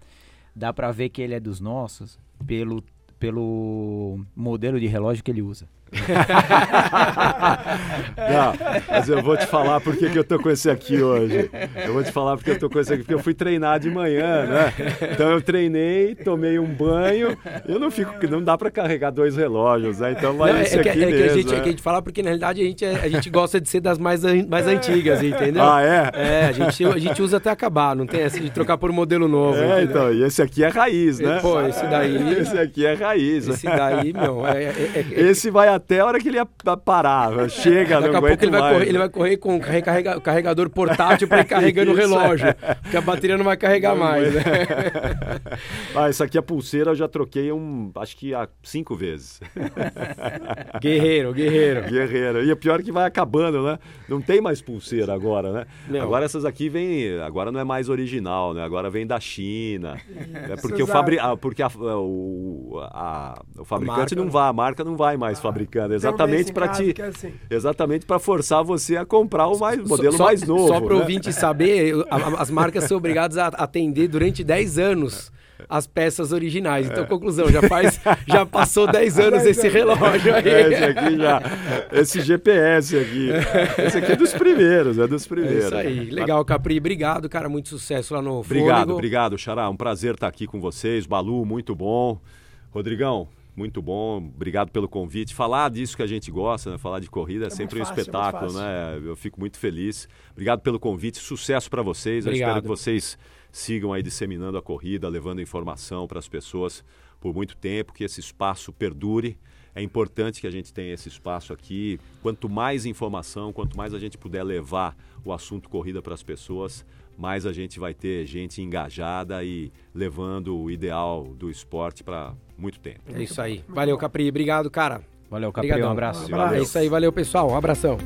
C: Dá pra ver que ele é dos nossos pelo, pelo modelo de relógio que ele usa.
B: Não, mas eu vou te falar por que, que eu tô com esse aqui hoje. Eu vou te falar porque eu tô com esse aqui, porque eu fui treinar de manhã, né? Então eu treinei, tomei um banho, eu não fico, não dá para carregar dois relógios, né? Então vai
A: Não,
B: esse
A: é, que,
B: aqui
A: é que
B: mesmo.
A: a gente, é
B: né?
A: que a gente fala porque na realidade a gente, é- a gente gosta de ser das mais, mais antigas, entendeu?
B: Ah, é?
A: É, a gente, a gente usa até acabar, não tem essa de trocar por um modelo novo.
B: É,
A: entendeu?
B: então, e esse aqui é raiz, né?
A: Pô, esse daí-
B: Esse aqui é raiz.
A: Esse daí, meu, é, é- é-
B: Esse vai até a hora que ele ia parar. Chega,
A: Daqui
B: não
A: a pouco ele vai,
B: mais.
A: correr, ele vai correr com o carrega- o carregador portátil para ir carregando o
B: Isso,
A: relógio. Porque a bateria não vai carregar
B: Não
A: mais, né?
B: Ah, essa aqui, a pulseira, eu já troquei um, acho que há cinco vezes.
A: Guerreiro, guerreiro.
B: Guerreiro. E o pior é que vai acabando, né? Não tem mais pulseira agora, né?
A: Não.
B: Agora essas aqui vem. Agora não é mais original, né? Agora vem da China. É porque o, fabri... ah, porque a- o, a- o fabricante
A: marca
B: não vai, a marca não vai mais fabricando. Exatamente para
D: que é assim.
B: Exatamente para forçar você a comprar o mais, modelo
A: Só-
B: mais novo.
A: Só para o
B: né?
A: ouvinte saber, as marcas são obrigadas a atender durante 10 anos as peças originais.
B: É.
A: Então, conclusão, já faz, já passou 10 anos esse relógio aí.
B: É, esse aqui já. Esse GPS aqui. Esse aqui é dos primeiros, é dos
A: É
B: primeiros.
A: isso aí. Legal, Capri. Obrigado, cara. Muito sucesso lá no
B: Obrigado,
A: Fôlego.
B: obrigado, Xará. Um prazer estar aqui com vocês. Balu, muito bom. Rodrigão, muito bom. Obrigado pelo convite. Falar disso que a gente gosta, né? falar de corrida é, sempre um
D: muito fácil, é muito
B: espetáculo, né? Eu fico muito feliz. Obrigado pelo convite. Sucesso para vocês. Eu
A: Obrigado.
B: espero que vocês sigam aí disseminando a corrida, levando informação para as pessoas por muito tempo, que esse espaço perdure. É importante que a gente tenha esse espaço aqui. Quanto mais informação, quanto mais a gente puder levar o assunto corrida para as pessoas, mais a gente vai ter gente engajada e levando o ideal do esporte para muito tempo.
A: É isso aí. Valeu, Capri. Obrigado, cara.
C: Valeu, Capri,
A: Obrigadão.
C: um abraço.
B: Valeu.
A: É isso aí. Valeu, pessoal. Um abração.